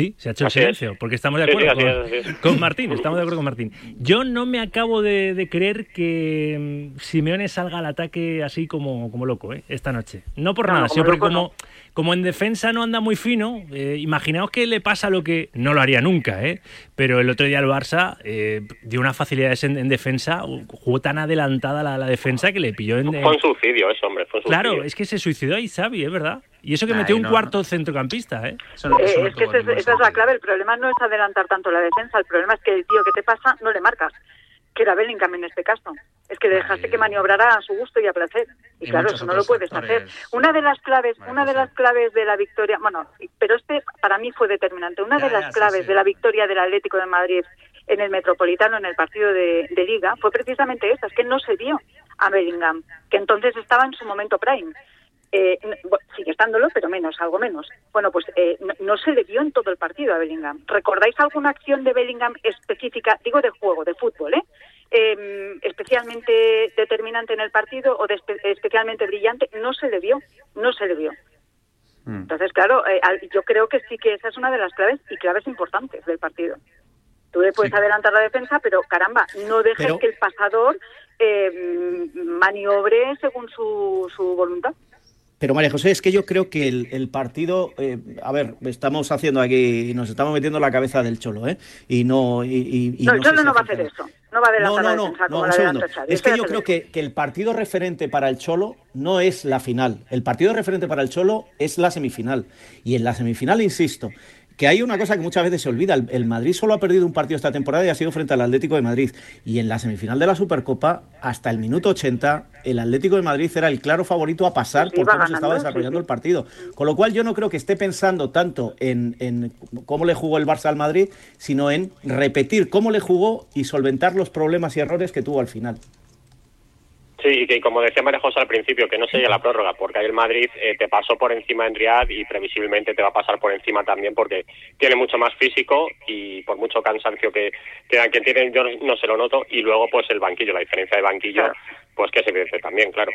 Sí, se ha hecho el silencio, porque estamos de acuerdo sí, con, es, Martín, estamos de acuerdo con Martín. Yo no me acabo de, de creer que mm, Simeone salga al ataque así como, como loco, ¿eh? esta noche. No por No, nada, como sino porque loco como, como en defensa no anda muy fino, eh, imaginaos que le pasa lo que no lo haría nunca, ¿eh? pero el otro día el Barça eh, dio unas facilidades en, en defensa, jugó tan adelantada la, la defensa que le pilló en... Fue un suicidio eso, hombre. Fue un suicidio. Claro, es que se suicidó ahí Xavi, es verdad. Y eso que Ay, metió un no, cuarto centrocampista, ¿eh? Eh, es que esa es la clave. El problema no es adelantar tanto la defensa. El problema es que el tío que te pasa no le marcas. Que era Bellingham en este caso. Es que le dejaste que maniobrara a su gusto y a placer. Y, Y claro, eso no lo puedes hacer. Una de las claves, una de las claves de la victoria, bueno, pero este para mí fue determinante. Una Ya, de las ya, sí, claves sí. de la victoria del Atlético de Madrid en el Metropolitano, en el partido de, de Liga, fue precisamente esta, es que no se vio a Bellingham, que entonces estaba en su momento prime. Eh, sigue estándolo, pero menos, algo menos. Bueno, pues eh, no, no se le vio en todo el partido a Bellingham. ¿Recordáis alguna acción de Bellingham específica, digo de juego, de fútbol, eh? Eh, especialmente determinante en el partido o de espe- especialmente brillante? No se le vio, no se le vio. Entonces, claro, eh, yo creo que sí que esa es una de las claves y claves importantes del partido. Tú le puedes adelantar la defensa, pero caramba, no dejes Pero- que el pasador eh, maniobre según su, su voluntad. Pero María José, es que yo creo que el, el partido, eh, a ver, estamos haciendo aquí, nos estamos metiendo en la cabeza del Cholo, ¿eh? Y no, y, y- no, el Cholo no va a hacer eso. No va a adelantar No, la no, defensa no, como la Xavi. Es que yo creo que el partido referente para el Cholo no es la final. El partido referente para el Cholo es la semifinal. Y en la semifinal, insisto, que hay una cosa que muchas veces se olvida. El, el Madrid solo ha perdido un partido esta temporada y ha sido frente al Atlético de Madrid. Y en la semifinal de la Supercopa, hasta el minuto 80, el Atlético de Madrid era el claro favorito a pasar Sí, por se estaba sí, desarrollando sí. el partido. Con lo cual yo no creo que esté pensando tanto en, en cómo le jugó el Barça al Madrid, sino en repetir cómo le jugó y solventar los problemas y errores que tuvo al final. Sí, y que como decía María José al principio, que no sería la prórroga, porque ahí el Madrid eh, te pasó por encima en Riad y previsiblemente te va a pasar por encima también porque tiene mucho más físico y por mucho cansancio que, que quien tiene yo no se lo noto y luego pues el banquillo, la diferencia de banquillo, pues que es evidente también, claro.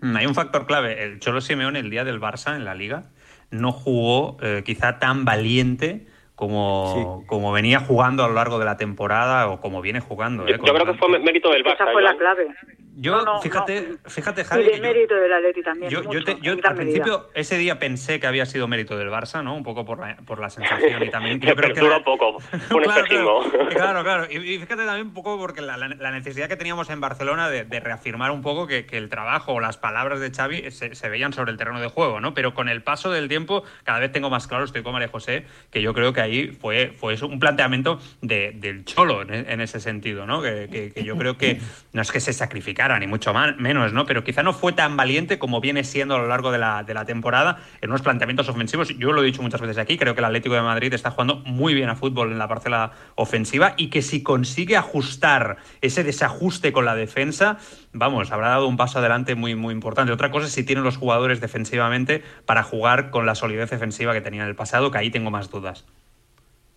Mm, Hay un factor clave. El Cholo Simeone el día del Barça en la Liga no jugó eh, quizá tan valiente como, como venía jugando a lo largo de la temporada o como viene jugando. Yo, eh, yo creo que fue mérito del Barça. Esa fue la clave. Yo, No, no, fíjate, fíjate, Y Javi, de que yo- mérito del Atleti también. Yo, yo te- yo al medida. principio ese día pensé que había sido mérito del Barça, ¿no? Un poco por la, por la sensación y también yo creo que poco, un Claro, claro, claro, claro. Y, y fíjate también un poco porque la, la- la necesidad que teníamos en Barcelona de, de reafirmar un poco que, que el trabajo o las palabras de Xavi se, se veían sobre el terreno de juego, ¿no? Pero con el paso del tiempo cada vez tengo más claro, estoy con María José, que yo creo que ahí fue, fue eso, un planteamiento de- del cholo en, en ese sentido, ¿no? Que, que- que yo creo que no es que se sacrificara, ni mucho más, menos, ¿no? Pero quizá no fue tan valiente como viene siendo a lo largo de la, de la temporada en unos planteamientos ofensivos. Yo lo he dicho muchas veces aquí, creo que el Atlético de Madrid está jugando muy bien a fútbol en la parcela ofensiva y que si consigue ajustar ese desajuste con la defensa, vamos, habrá dado un paso adelante muy, muy importante. Otra cosa es si tienen los jugadores defensivamente para jugar con la solidez defensiva que tenían en el pasado, que ahí tengo más dudas.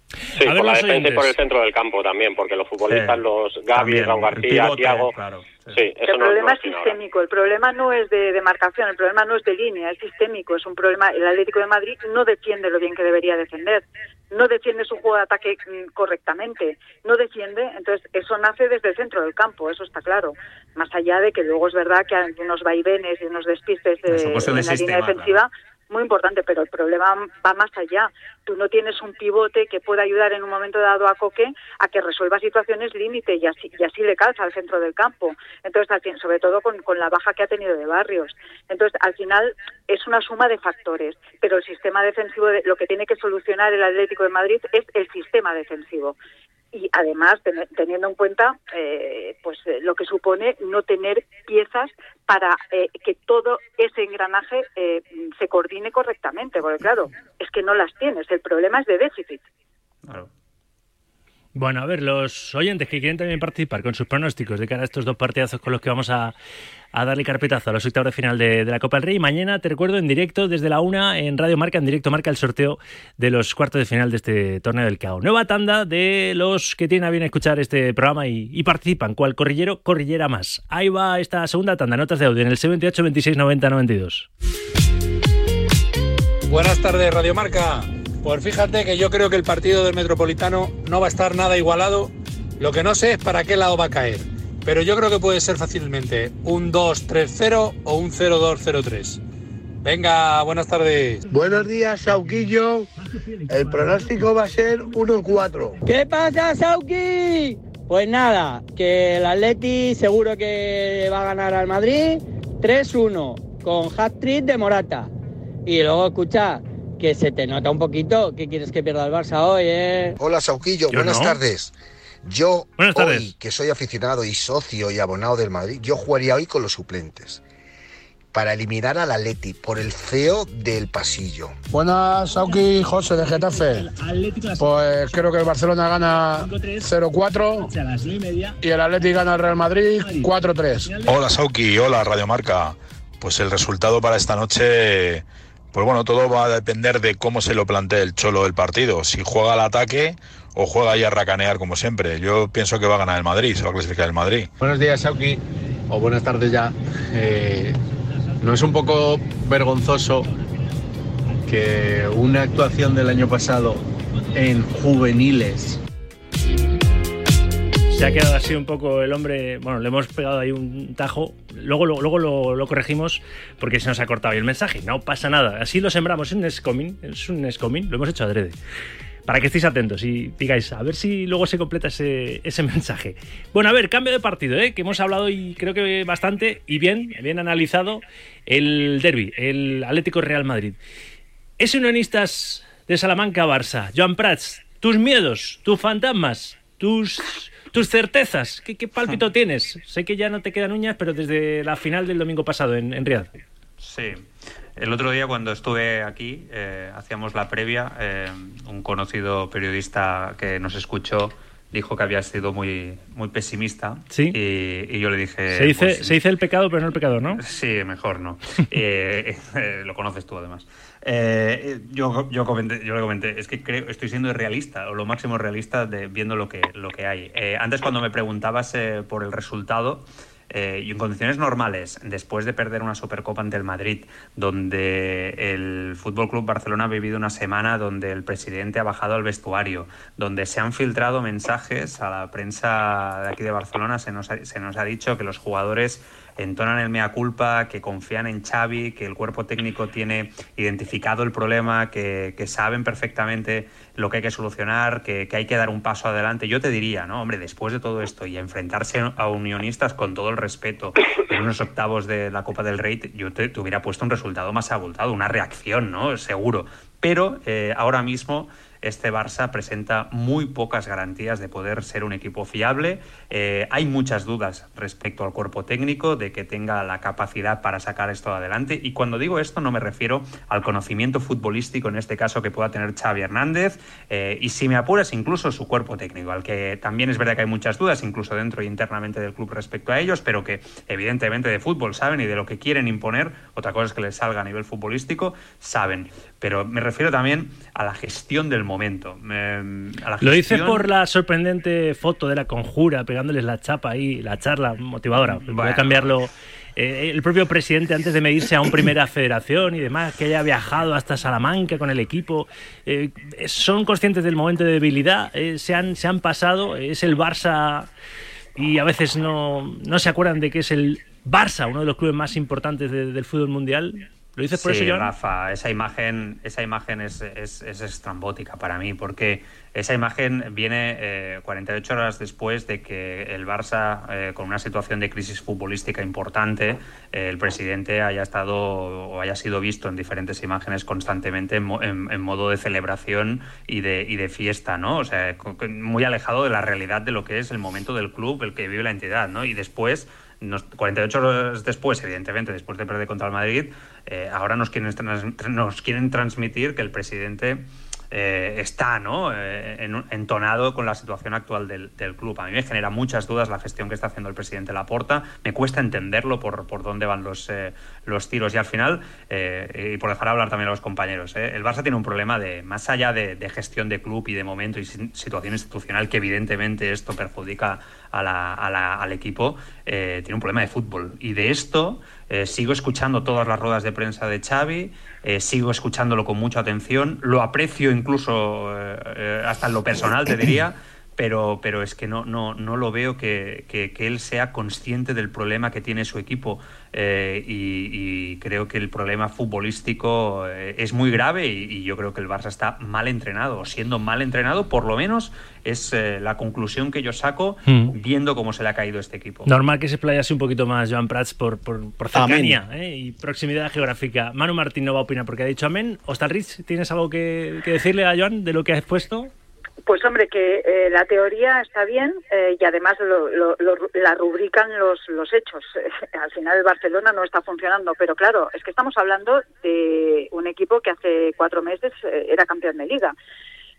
Sí, A ver por la defensa y por el centro del campo también, porque los futbolistas, Sí. los Gaby, Raúl el García, pivote, Thiago, claro, sí, eso el no, problema no es ahora. sistémico, el problema no es de demarcación, el problema no es de línea, es sistémico, es un problema. El Atlético de Madrid no defiende lo bien que debería defender, no defiende su juego de ataque mm, correctamente, no defiende, entonces eso nace desde el centro del campo, eso está claro. Más allá de que luego es verdad que hay unos vaivenes y unos despistes Eso, cuestión en de la línea defensiva. Muy importante, pero el problema va más allá. Tú no tienes un pivote que pueda ayudar en un momento dado a Coque a que resuelva situaciones límite y así, y así le calza al centro del campo. Entonces, sobre todo con, con la baja que ha tenido de Barrios. Entonces, al final es una suma de factores, pero el sistema defensivo, de- lo que tiene que solucionar el Atlético de Madrid es el sistema defensivo y además ten- teniendo en cuenta eh, pues eh, lo que supone no tener piezas para eh, que todo ese engranaje eh, se coordine correctamente porque claro es que no las tienes el problema es de déficit Claro. Bueno, a ver, los oyentes que quieren también participar con sus pronósticos de cara a estos dos partidazos con los que vamos a, a darle carpetazo a los octavos de final de, de, la Copa del Rey. Mañana, te recuerdo, en directo desde la una en Radio Marca, en directo marca el sorteo de los cuartos de final de este torneo del CAO. Nueva tanda de los que tienen a bien escuchar este programa y, y participan. ¿Cuál corrillero? Corrillera más. Ahí va esta segunda tanda, notas de audio en el 78 26 90 92. Buenas tardes, Radio Marca. Pues fíjate que yo creo que el partido del Metropolitano no va a estar nada igualado. Lo que no sé es para qué lado va a caer. Pero yo creo que puede ser fácilmente un 2-3-0 o un 0-2-0-3. Venga, buenas tardes. Buenos días, Sauquillo. El pronóstico va a ser 1-4. ¿Qué pasa, Sauqui? Pues nada, que el Atleti seguro que va a ganar al Madrid 3-1 con hat-trick de Morata. Y luego, escucha, que se te nota un poquito que quieres que pierda el Barça hoy, ¿eh? Hola, Sauquillo, Yo buenas no. tardes. Yo, Buenas hoy, tardes. que soy aficionado y socio y abonado del Madrid, yo jugaría hoy con los suplentes para eliminar al Atleti por el feo del pasillo. Buenas, Sauki, José de Getafe. Pues creo que el Barcelona gana 0-4 y el Atleti gana al Real Madrid 4-3. Hola Sauki, hola Radio Marca. Pues el resultado para esta noche, pues bueno, todo va a depender de cómo se lo plantee el cholo del partido. Si juega al ataque o juega ahí a racanear como siempre. Yo pienso que va a ganar el Madrid, se va a clasificar el Madrid. Buenos días, Sauki, o buenas tardes ya. Eh, ¿No es un poco vergonzoso que una actuación del año pasado en juveniles Se ha quedado así un poco el hombre. Bueno, le hemos pegado ahí un tajo. Luego, luego, lo, corregimos porque se nos ha cortado ahí el mensaje. No pasa nada. Así lo sembramos. Es un. Es un escoming. Lo hemos hecho adrede. Para que estéis atentos y digáis, a ver si luego se completa ese, mensaje. Bueno, a ver, cambio de partido, ¿eh? que hemos hablado y creo que bastante y bien, bien analizado el derby, el Atlético Real Madrid. Es unionistas de Salamanca-Barça. Joan Prats, tus miedos, tus fantasmas, tus, tus certezas. ¿Qué, qué pálpito tienes? Sé que ya no te quedan uñas, pero desde la final del domingo pasado en, en Riyadh. Sí. El otro día cuando estuve aquí, eh, hacíamos la previa, eh, un conocido periodista que nos escuchó dijo que había sido muy, muy pesimista. Sí. Y, y yo le dije... Se dice, pues, se dice el pecado, pero no el pecador, ¿no? Sí, mejor no. Eh, eh, lo conoces tú, además. Eh, yo, yo, comenté, yo le comenté, es que creo, estoy siendo realista, o lo máximo realista viendo lo que, lo que hay. Eh, antes, cuando me preguntabas eh, por el resultado, y en condiciones normales, después de perder una Supercopa ante el Madrid, donde el Fútbol Club Barcelona ha vivido una semana donde el presidente ha bajado al vestuario, donde se han filtrado mensajes a la prensa de aquí de Barcelona, se nos ha, se nos ha dicho que los jugadores entonan el mea culpa, que confían en Xavi, que el cuerpo técnico tiene identificado el problema, que, saben perfectamente lo que hay que solucionar, que, hay que dar un paso adelante. Yo te diría, ¿no? Hombre, después de todo esto y enfrentarse a unionistas con todo el respeto en unos octavos de la Copa del Rey, yo te, te hubiera puesto un resultado más abultado, una reacción, ¿no? Seguro. Pero eh, ahora mismo este Barça presenta muy pocas garantías de poder ser un equipo fiable. Eh, hay muchas dudas respecto al cuerpo técnico, de que tenga la capacidad para sacar esto adelante. Y cuando digo esto no me refiero al conocimiento futbolístico, en este caso, que pueda tener Xavi Hernández, eh, y si me apuras, incluso su cuerpo técnico, al que también es verdad que hay muchas dudas, incluso dentro e internamente del club respecto a ellos, pero que evidentemente de fútbol saben y de lo que quieren imponer, otra cosa es que les salga a nivel futbolístico, saben. Pero me refiero también a la gestión del momento. Me, a la Lo gestión... por la sorprendente foto de la conjura, pegándoles la chapa ahí, la charla motivadora. Voy Bueno. a cambiarlo. Eh, el propio presidente, antes de medirse a un primera federación y demás, que haya viajado hasta Salamanca con el equipo, eh, son conscientes del momento de debilidad, eh, se, han, se han pasado, es el Barça y a veces no, no se acuerdan de que es el Barça, uno de los clubes más importantes de- del fútbol mundial. ¿Lo dices por sí, eso, Joan? Rafa, esa imagen, esa imagen es, es, es estrambótica para mí, porque esa imagen viene eh, 48 horas después de que el Barça, eh, con una situación de crisis futbolística importante, eh, el presidente haya estado o haya sido visto en diferentes imágenes constantemente en, en- en modo de celebración y de, y de fiesta, ¿no? O sea, muy alejado de la realidad de lo que es el momento del club, el que vive la entidad, ¿no? Y después nos- 48 horas después, evidentemente, después de perder contra el Madrid, eh, ahora nos quieren, nos quieren transmitir que el presidente eh, está ¿no? Eh, en- entonado con la situación actual del, club. A mí me genera muchas dudas la gestión que está haciendo el presidente Laporta. Me cuesta entenderlo por, por dónde van los, eh, los tiros. Y al final, eh, y por dejar hablar también a los compañeros, el Barça tiene un problema de, más allá de, gestión de club y de momento y situación institucional, que evidentemente esto perjudica a al equipo, tiene un problema de fútbol. Y de esto eh, sigo escuchando todas las ruedas de prensa de Xavi, eh, sigo escuchándolo con mucha atención, lo aprecio incluso eh, hasta en lo personal, te diría. Pero, pero es que no, no, no lo veo que, que- que él sea consciente del problema que tiene su equipo eh, y, y creo que el problema futbolístico eh, es muy grave y, y yo creo que el Barça está mal entrenado, o siendo mal entrenado, por lo menos es eh, la conclusión que yo saco Mm. viendo cómo se le ha caído este equipo. Normal que se playase un poquito más Joan Prats por, por, por cercanía ¿eh? y proximidad geográfica. Manu Martín no va a opinar porque ha dicho amén. Ostalrich, ¿tienes algo que, que decirle a Joan de lo que has expuesto? Pues hombre, que eh, la teoría está bien eh, y además lo, lo- la rubrican los, los hechos. Al final el Barcelona no está funcionando, pero claro, es que estamos hablando de un equipo que hace cuatro meses eh, era campeón de liga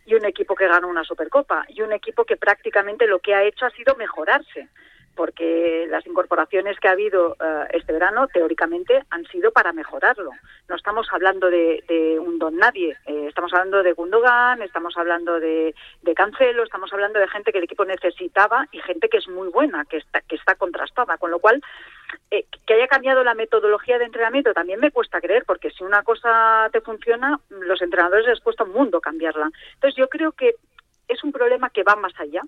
y un equipo que ganó una Supercopa y un equipo que prácticamente lo que ha hecho ha sido mejorarse porque las incorporaciones que ha habido eh, este verano teóricamente han sido para mejorarlo. No estamos hablando de, de un don nadie, eh, estamos hablando de Gundogan, estamos hablando de, de Cancelo, estamos hablando de gente que el equipo necesitaba y gente que es muy buena, que está, que está contrastada, con lo cual eh, que haya cambiado la metodología de entrenamiento también me cuesta creer, porque si una cosa te funciona, los entrenadores les cuesta un mundo cambiarla. Entonces yo creo que es un problema que va más allá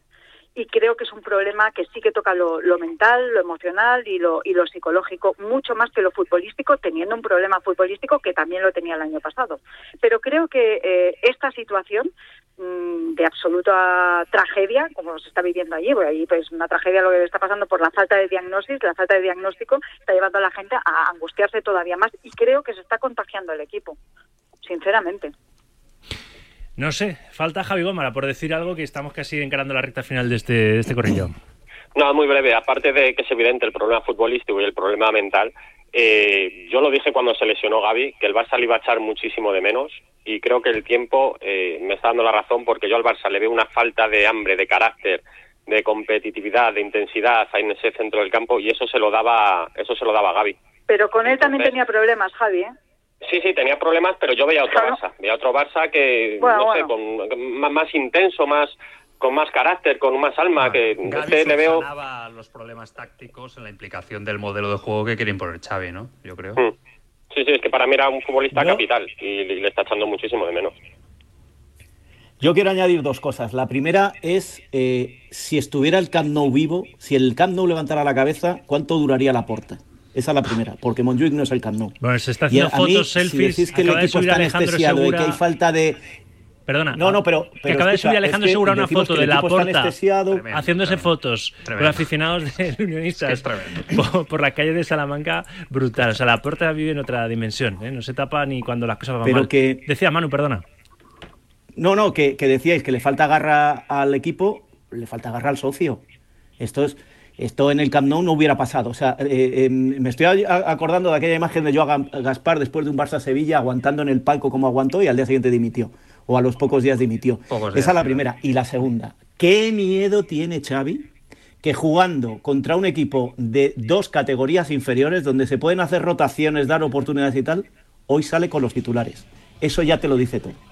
y creo que es un problema que sí que toca lo, lo mental, lo emocional y lo, y lo psicológico, mucho más que lo futbolístico, teniendo un problema futbolístico que también lo tenía el año pasado. Pero creo que eh, esta situación mm, de absoluta tragedia, como se está viviendo allí, porque allí pues una tragedia lo que está pasando por la falta de diagnosis, la falta de diagnóstico está llevando a la gente a angustiarse todavía más y creo que se está contagiando el equipo, sinceramente. No sé, falta Javi Gómara por decir algo que estamos casi encarando la recta final de este, de este corrillo. No, muy breve. Aparte de que es evidente el problema futbolístico y el problema mental, eh, yo lo dije cuando se lesionó Gaby, que el Barça le iba a echar muchísimo de menos y creo que el tiempo eh, me está dando la razón porque yo al Barça le veo una falta de hambre, de carácter, de competitividad, de intensidad en ese centro del campo y eso se lo daba, eso se lo daba Gaby. Pero con él también tenía problemas, Javi, ¿eh? Sí, sí, tenía problemas, pero yo veía otro Barça, veía otro Barça que, Bueno, no bueno. sé, con, con más, más intenso, más con más carácter, con más alma, que Gavi este le veo... los problemas tácticos en la implicación del modelo de juego que quiere imponer Xavi, ¿no? Yo creo. Mm. Sí, sí, es que para mí era un futbolista capital y le, le está echando muchísimo de menos. Yo quiero añadir dos cosas. La primera es, eh, si estuviera el Camp Nou vivo, si el Camp Nou levantara la cabeza, ¿cuánto duraría la porta? Esa es la primera, porque Montjuic no es el Camp Nou. Bueno, se está Y haciendo mí, fotos, si selfies. decís que el equipo subir está Alejandro anestesiado y que hay falta de... Perdona. No, no, pero- que acaba de subir Alejandro es que Segura una foto de la porta haciéndose fotos Tremendo. con aficionados de unionistas por, por la calle de Salamanca, brutal. O sea, la porta vive en otra dimensión, ¿eh? no se tapa ni cuando las cosas van Pero mal. que- Decía Manu, perdona. No, no, que, que decíais que le falta garra al equipo, le falta garra al socio. Esto es, esto en el Camp Nou no hubiera pasado. O sea, eh, eh, me estoy acordando de aquella imagen de Joan Gaspar después de un Barça Sevilla aguantando en el palco como aguantó y al día siguiente dimitió. O a los pocos días dimitió. Pocos Esa es la primera. Y la segunda, ¿qué miedo tiene Xavi? Que jugando contra un equipo de dos categorías inferiores, donde se pueden hacer rotaciones, dar oportunidades y tal, hoy sale con los titulares. Eso ya te lo dice todo.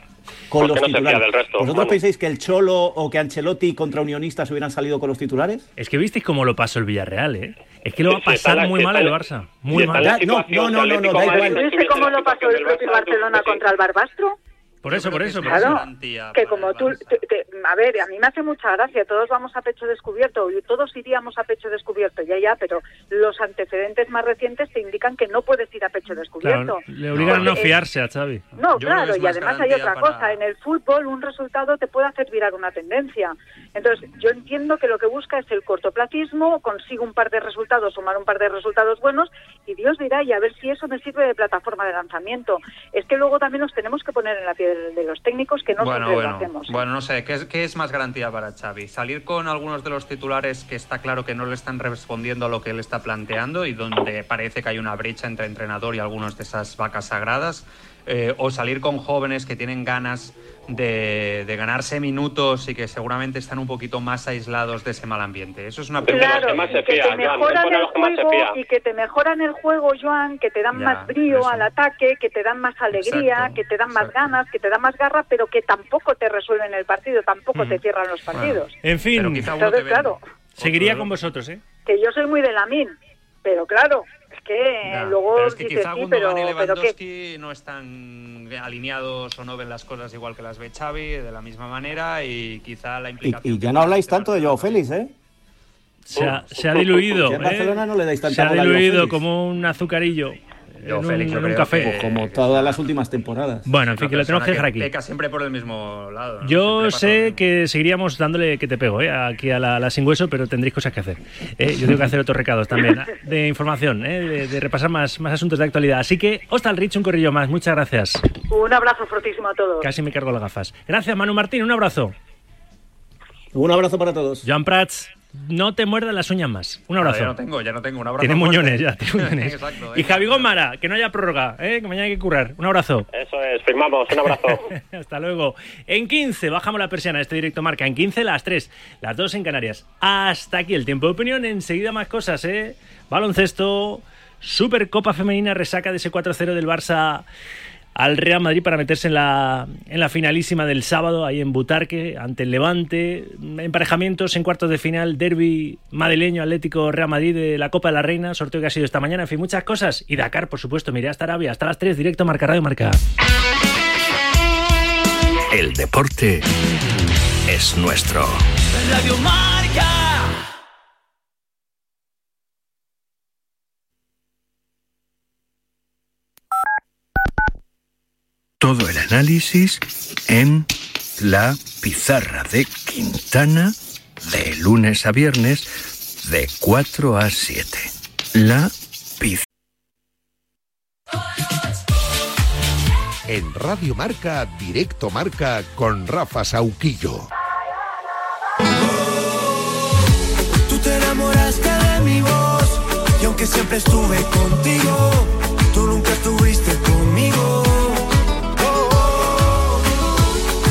Con los no se fía titulares. del resto, ¿Vosotros Manu. pensáis que el Cholo o que Ancelotti contra Unionistas hubieran salido con los titulares? Es que visteis cómo lo pasó el Villarreal, ¿eh? Es que lo va a pasar la- muy mal el Barça. Muy mal. no, no, no, no, da igual. ¿Viste cómo lo pasó el propio Barcelona contra el Barbastro? Por eso, por eso. por Claro, eso. que como tú, te- te- a ver, a mí me hace mucha gracia, todos vamos a pecho descubierto, y todos iríamos a pecho descubierto, ya, ya, pero los antecedentes más recientes te indican que no puedes ir a pecho descubierto. Claro, le obligan a no eh, fiarse a Xavi. No, Yo claro, y más además hay otra para- cosa. En el fútbol, un resultado te puede hacer virar una tendencia. Entonces, yo entiendo que lo que busca es el cortoplacismo, consigo un par de resultados, sumar un par de resultados buenos, y Dios dirá, y a ver si eso me sirve de plataforma de lanzamiento. Es que luego también nos tenemos que poner en la piel de los técnicos, que no bueno, siempre bueno, lo hacemos. bueno, no sé, ¿qué es, ¿qué es más garantía para Xavi? ¿Salir con algunos de los titulares que está claro que no le están respondiendo a lo que él está planteando y donde parece que hay una brecha entre entrenador y algunas de esas vacas sagradas? Eh, o salir con jóvenes que tienen ganas de, de, ganarse minutos y que seguramente están un poquito más aislados de ese mal ambiente. Eso es una pregunta. Claro, que, que te mejoran el juego y que te mejoran el juego, Joan, que te dan ya, más brío eso. al ataque, que te dan más alegría, exacto, que te dan más exacto. ganas, que te dan más garra, pero que tampoco te resuelven el partido, tampoco mm. te cierran los partidos. Bueno, en fin, Entonces, claro. Seguiría con vosotros, ¿eh? Que yo soy muy de la min, pero claro, es que ya, luego pero es que dices, quizá sí, pero, y pero Lewandowski no están alineados o no ven las cosas igual que las ve Xavi de la misma manera y quizá la implicación y ya no habláis tanto de Joao Félix, ¿eh? Se ha, se ha diluido. En ¿eh? Barcelona no le dais tanta Se ha diluido como un azucarillo. En un, Félix, yo en un creo café. que- Como todas las últimas temporadas. Bueno, en fin, que lo tenemos que dejar aquí. Peca siempre por el mismo lado. ¿no? Yo sé que seguiríamos dándole que te pego ¿eh? aquí a la, la sin hueso, pero tendréis cosas que hacer. ¿eh? Yo tengo que hacer otros recados también de información, ¿eh? de, de repasar más, más asuntos de actualidad. Así que, hasta el Rich, un corrillo más. Muchas gracias. un abrazo fortísimo a todos. Casi me cargo las gafas. Gracias, Manu Martín. Un abrazo. Un abrazo para todos. Joan Prats, no te muerdas las uñas más. Un abrazo. ya no tengo, ya no tengo. Un abrazo. Tiene muñones ya, tiene muñones. Exacto. Y Javi Gómara, que no haya prórroga, ¿eh? que mañana hay que currar. Un abrazo. Eso es, firmamos, un abrazo. Hasta luego. En 15, bajamos la persiana, este directo marca. En 15, las 3, las 2 en Canarias. Hasta aquí el tiempo de opinión. Enseguida más cosas, ¿eh? Baloncesto, Supercopa Femenina, resaca de ese 4-0 del Barça al Real Madrid para meterse en la, en la finalísima del sábado, ahí en Butarque, ante el Levante. Emparejamientos en cuartos de final, derby madrileño, Atlético Real Madrid de la Copa de la Reina, sorteo que ha sido esta mañana, en fin, muchas cosas. Y Dakar, por supuesto, miré hasta Arabia, hasta las 3, directo Marca Radio Marca. El deporte es nuestro. Radio Marca. Todo el análisis en la pizarra de Quintana de lunes a viernes de 4 a 7. La pizarra. En Radio Marca, Directo Marca con Rafa Sauquillo. Tú te enamoraste de mi voz y aunque siempre estuve contigo, tú nunca estuviste conmigo.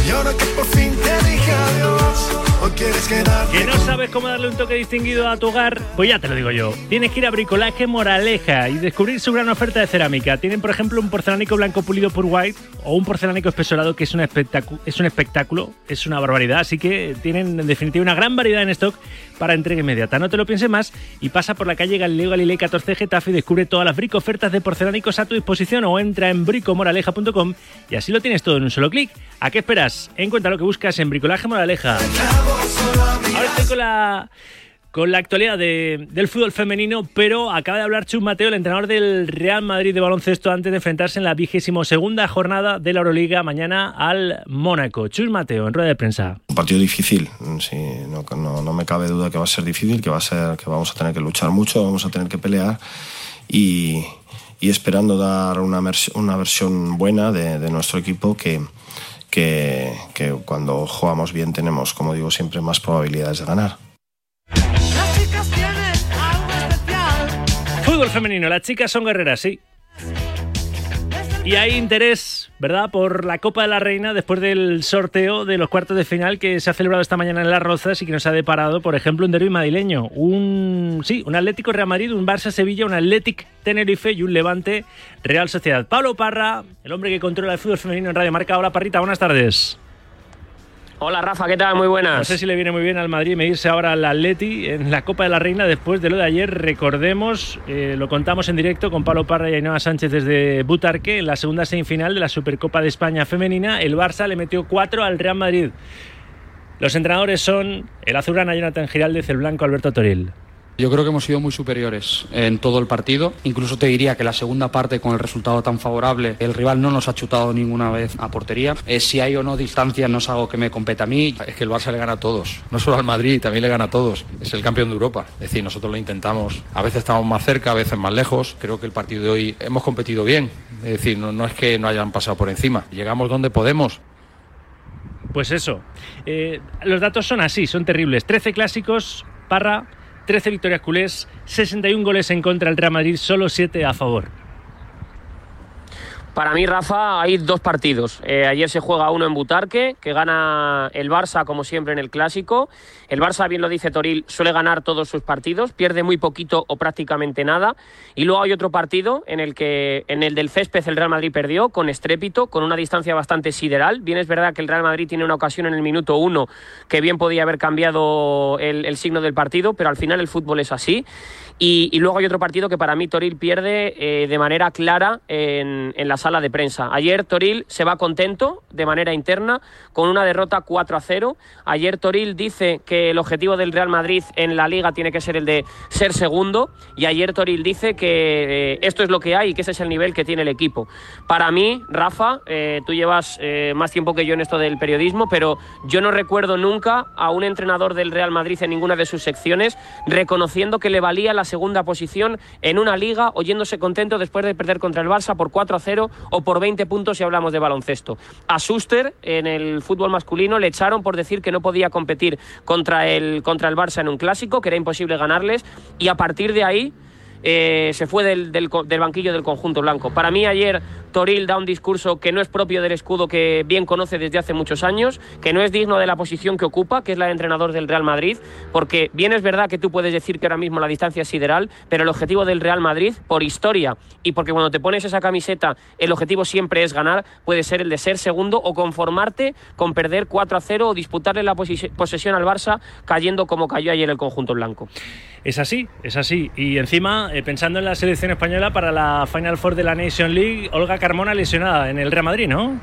Y ahora que por fin te dije adiós, hoy quieres quedarte ¿Que no sabes cómo darle un toque distinguido a tu hogar? Pues ya te lo digo yo. Tienes que ir a Bricolaje Moraleja y descubrir su gran oferta de cerámica. Tienen, por ejemplo, un porcelánico blanco pulido por white o un porcelánico espesorado que es un, es un espectáculo, es una barbaridad. Así que tienen, en definitiva, una gran variedad en stock para entrega inmediata. No te lo pienses más y pasa por la calle Galileo Galilei 14 Getafe y descubre todas las brico ofertas de porcelánicos a tu disposición o entra en bricomoraleja.com y así lo tienes todo en un solo clic. ¿A qué esperas? Encuentra lo que buscas en Bricolaje Moraleja. Ahora estoy con la, con la actualidad de- del fútbol femenino, pero acaba de hablar Chus Mateo, el entrenador del Real Madrid de baloncesto, antes de enfrentarse en la vigésimo segunda jornada de la Euroliga mañana al Mónaco. Chus Mateo, en rueda de prensa. Un partido difícil, sí, no, no, no me cabe duda que va a ser difícil, que va a ser, que vamos a tener que luchar mucho, vamos a tener que pelear y, y esperando dar una, una versión buena de, de nuestro equipo que, que, que cuando jugamos bien tenemos, como digo siempre, más probabilidades de ganar. Fútbol femenino, las chicas son guerreras, sí. Y hay interés, ¿verdad?, por la Copa de la Reina después del sorteo de los cuartos de final que se ha celebrado esta mañana en Las Rozas y que nos ha deparado, por ejemplo, un derbi madrileño. Un, sí, un Atlético Real Madrid, un Barça Sevilla, un Athletic Tenerife y un Levante Real Sociedad. Pablo Parra, el hombre que controla el fútbol femenino en Radio Marca. Hola, Parrita, buenas tardes. Hola Rafa, ¿qué tal? Muy buenas. No sé si le viene muy bien al Madrid medirse ahora al Atleti en la Copa de la Reina después de lo de ayer. Recordemos, eh, lo contamos en directo con Pablo Parra y Ainhoa Sánchez desde Butarque. En la segunda semifinal de la Supercopa de España femenina, el Barça le metió 4 al Real Madrid. Los entrenadores son el azulgrana Jonathan Giraldez, el blanco Alberto Toril. Yo creo que hemos sido muy superiores en todo el partido. Incluso te diría que la segunda parte, con el resultado tan favorable, el rival no nos ha chutado ninguna vez a portería. Eh, si hay o no distancia no es algo que me compete a mí. Es que el Barça le gana a todos, no solo al Madrid, también le gana a todos. Es el campeón de Europa. Es decir, nosotros lo intentamos. A veces estamos más cerca, a veces más lejos. Creo que el partido de hoy hemos competido bien. Es decir, no, no es que no hayan pasado por encima. Llegamos donde podemos. Pues eso. Eh, los datos son así, son terribles. 13 clásicos, Parra, 13 victorias culés, 61 goles en contra del Real Madrid, solo 7 a favor. Para mí, Rafa, hay dos partidos. Eh, ayer se juega uno en Butarque, que gana el Barça, como siempre, en el Clásico. El Barça, bien lo dice Toril, suele ganar todos sus partidos, pierde muy poquito o prácticamente nada. Y luego hay otro partido en el que, en el del césped, el Real Madrid perdió con estrépito, con una distancia bastante sideral. Bien es verdad que el Real Madrid tiene una ocasión en el minuto uno que bien podía haber cambiado el, el signo del partido, pero al final el fútbol es así. Y, y, luego hay otro partido que para mí Toril pierde eh, de manera clara en, en, la sala de prensa. Ayer Toril se va contento de manera interna con una derrota 4 a 0. Ayer Toril dice que el objetivo del Real Madrid en la liga tiene que ser el de ser segundo. Y ayer Toril dice que eh, esto es lo que hay y que ese es el nivel que tiene el equipo. Para mí, Rafa, eh, tú llevas eh, más tiempo que yo en esto del periodismo, pero yo no recuerdo nunca a un entrenador del Real Madrid en ninguna de sus secciones reconociendo que le valía la segunda posición en una liga, oyéndose contento después de perder contra el Barça por 4 a 0 o por 20 puntos si hablamos de baloncesto. A Schuster en el fútbol masculino le echaron por decir que no podía competir contra el, contra el Barça en un clásico, que era imposible ganarles, y a partir de ahí eh, se fue del, del, del, banquillo del conjunto blanco. Para mí ayer Toril da un discurso que no es propio del escudo que bien conoce desde hace muchos años, que no es digno de la posición que ocupa, que es la de entrenador del Real Madrid, porque bien es verdad que tú puedes decir que ahora mismo la distancia es sideral, pero el objetivo del Real Madrid, por historia y porque cuando te pones esa camiseta el objetivo siempre es ganar, puede ser el de ser segundo o conformarte con perder 4 a 0 o disputarle la posesión al Barça cayendo como cayó ayer el conjunto blanco. Es así, es así. Y encima, eh, pensando en la selección española para la Final Four de la Nation League, Olga Carmona lesionada en el Real Madrid, ¿no?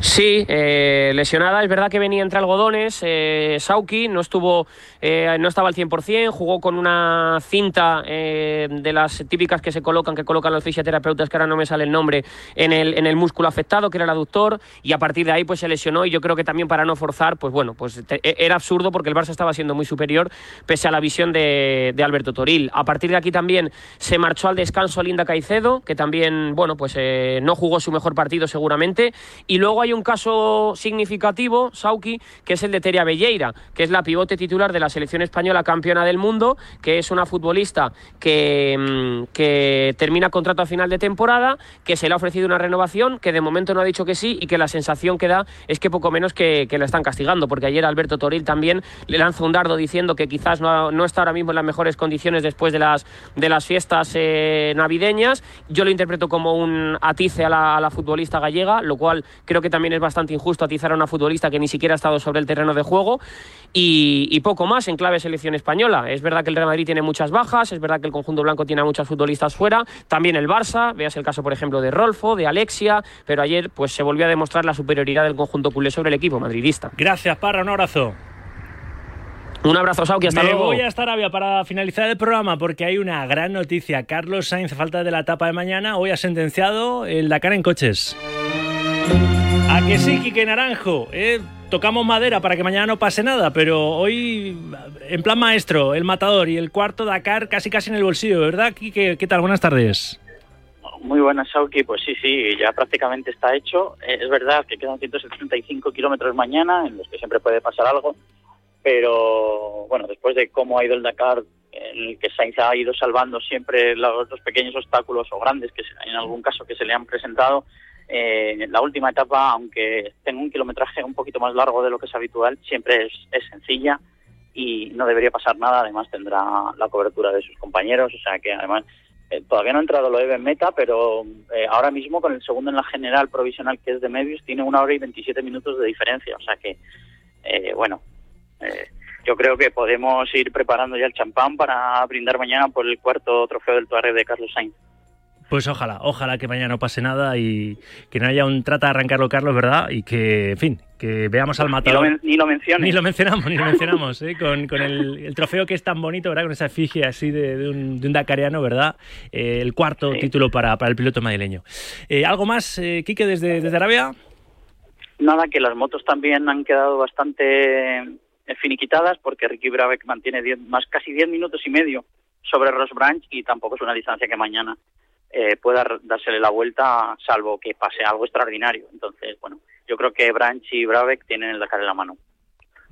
Sí, eh, lesionada. Es verdad que venía entre algodones. Eh, Sauki no estuvo, eh, no estaba al 100%. Jugó con una cinta eh, de las típicas que se colocan, que colocan los fisioterapeutas, que ahora no me sale el nombre, en el, en el músculo afectado, que era el aductor. Y a partir de ahí, pues se lesionó. Y yo creo que también para no forzar, pues bueno, pues te, era absurdo porque el Barça estaba siendo muy superior, pese a la visión de, de, Alberto Toril. A partir de aquí también se marchó al descanso Linda Caicedo, que también, bueno, pues no jugó su mejor partido seguramente. Y luego hay un caso significativo, Sauki, que es el de Teria Belleira, que es la pivote titular de la selección española campeona del mundo, que es una futbolista que, que termina contrato a final de temporada, que se le ha ofrecido una renovación, que de momento no ha dicho que sí y que la sensación que da es que poco menos que, que la están castigando, porque ayer Alberto Toril también le lanza un dardo diciendo que quizás no, no está ahora mismo en las mejores condiciones después de las, de las fiestas eh, navideñas. Yo lo interpreto como un atice a la, a la futbolista gallega, lo cual creo que también es bastante injusto atizar a una futbolista que ni siquiera ha estado sobre el terreno de juego y, y, poco más en clave selección española. Es verdad que el Real Madrid tiene muchas bajas, es verdad que el conjunto blanco tiene a muchos futbolistas fuera, también el Barça, veas el caso por ejemplo de Rolfo, de Alexia, pero ayer pues se volvió a demostrar la superioridad del conjunto culé sobre el equipo madridista. Gracias, Parra, un abrazo. Un abrazo, Sauki, hasta Me luego. voy hasta Arabia para finalizar el programa porque hay una gran noticia. Carlos Sainz, falta de la etapa de mañana, hoy ha sentenciado el Dakar en coches. A que sí, Quique Naranjo. Eh, tocamos madera para que mañana no pase nada, pero hoy, en plan maestro, el matador y el cuarto Dakar casi casi en el bolsillo, ¿verdad, Quique? ¿Qué tal? Buenas tardes. Muy buenas, Sauki. Pues sí, sí, ya prácticamente está hecho. Eh, es verdad que quedan 175 kilómetros mañana, en los que siempre puede pasar algo, pero bueno, después de cómo ha ido el Dakar, en el que Sainz ha ido salvando siempre los, pequeños obstáculos o grandes que en algún caso que se le han presentado, eh, la última etapa, aunque tenga un kilometraje un poquito más largo de lo que es habitual, siempre es, es, sencilla y no debería pasar nada. Además, tendrá la cobertura de sus compañeros. O sea que, además, eh, todavía no ha entrado lo en meta, pero eh, ahora mismo con el segundo en la general provisional, que es de medios, tiene una hora y 27 minutos de diferencia. O sea que, eh, bueno, yo creo que podemos ir preparando ya el champán para brindar mañana por el cuarto trofeo del Tuareg de Carlos Sainz. Pues ojalá, ojalá que mañana no pase nada y que no haya un trata de arrancarlo Carlos, ¿verdad? Y que, en fin, que veamos al matador. Ni lo, ni lo menciones. Ni lo mencionamos, ni lo mencionamos, ¿eh? con, con el, el, trofeo que es tan bonito, ¿verdad? Con esa efigie así de, de, un, de un, dakariano, ¿verdad? Eh, el cuarto sí. título para, para, el piloto madrileño. Eh, ¿Algo más, eh, Quique, desde, desde Arabia? Nada, que las motos también han quedado bastante finiquitadas porque Ricky Brabeck mantiene diez, más casi 10 minutos y medio sobre Ross Branch y tampoco es una distancia que mañana eh, pueda dársele la vuelta, salvo que pase algo extraordinario. Entonces, bueno, yo creo que Branch y Brabeck tienen el Dakar en la mano.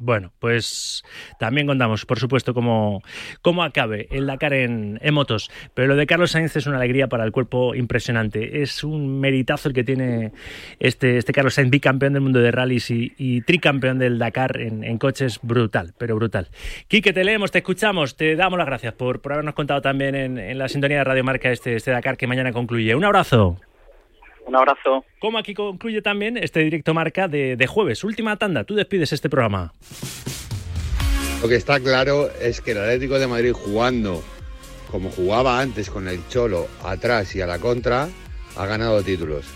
Bueno, pues también contamos, por supuesto, cómo, cómo acabe el Dakar en, motos. Pero lo de Carlos Sainz es una alegría para el cuerpo impresionante. Es un meritazo el que tiene este, este Carlos Sainz, bicampeón del mundo de rallies y, tricampeón del Dakar en, coches, brutal, pero brutal. Quique, te leemos, te escuchamos, te damos las gracias por, por habernos contado también en, la sintonía de Radio Marca este, este Dakar que mañana concluye. Un abrazo. Un abrazo. Como aquí concluye también este directo marca de, jueves. Última tanda, tú despides este programa. Lo que está claro es que el Atlético de Madrid jugando como jugaba antes con el Cholo atrás y a la contra, ha ganado títulos.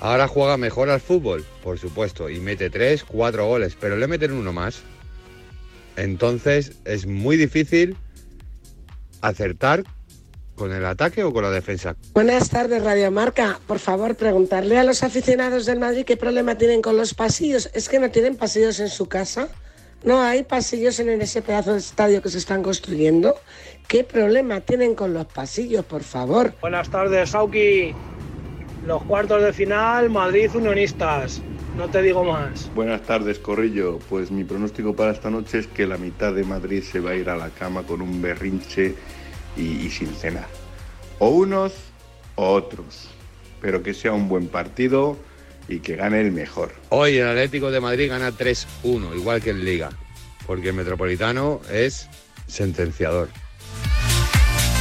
Ahora juega mejor al fútbol, por supuesto, y mete tres, cuatro goles, pero le meten uno más. Entonces es muy difícil acertar ¿Con el ataque o con la defensa? Buenas tardes, Radio Marca. Por favor, preguntarle a los aficionados del Madrid qué problema tienen con los pasillos. ¿Es que no tienen pasillos en su casa? ¿No hay pasillos en ese pedazo de estadio que se están construyendo? ¿Qué problema tienen con los pasillos, por favor? Buenas tardes, Sauki. Los cuartos de final, Madrid Unionistas. No te digo más. Buenas tardes, Corrillo. Pues mi pronóstico para esta noche es que la mitad de Madrid se va a ir a la cama con un berrinche y, sin cenar. O unos o otros, pero que sea un buen partido y que gane el mejor. Hoy el Atlético de Madrid gana 3-1, igual que en Liga, porque el Metropolitano es sentenciador.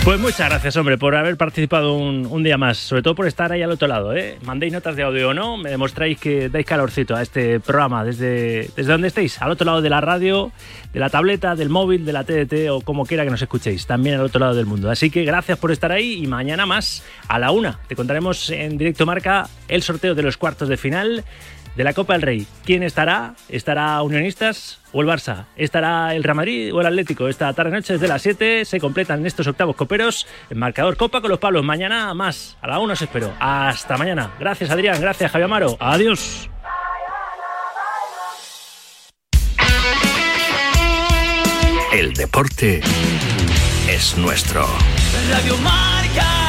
Pues muchas gracias, hombre, por haber participado un, día más, sobre todo por estar ahí al otro lado. ¿eh? Mandéis notas de audio o no, me demostráis que dais calorcito a este programa desde, desde donde estéis, al otro lado de la radio, de la tableta, del móvil, de la TDT o como quiera que nos escuchéis, también al otro lado del mundo. Así que gracias por estar ahí y mañana más a la una. Te contaremos en directo marca el sorteo de los cuartos de final de la Copa del Rey. ¿Quién estará? ¿Estará Unionistas o el Barça? ¿Estará el Real Madrid o el Atlético? Esta tarde-noche desde las 7 se completan estos octavos coperos. El marcador Copa con los Pablos. Mañana más. A la 1 os espero. Hasta mañana. Gracias Adrián, gracias Javier Amaro. Adiós. El deporte es nuestro. Radio Marca.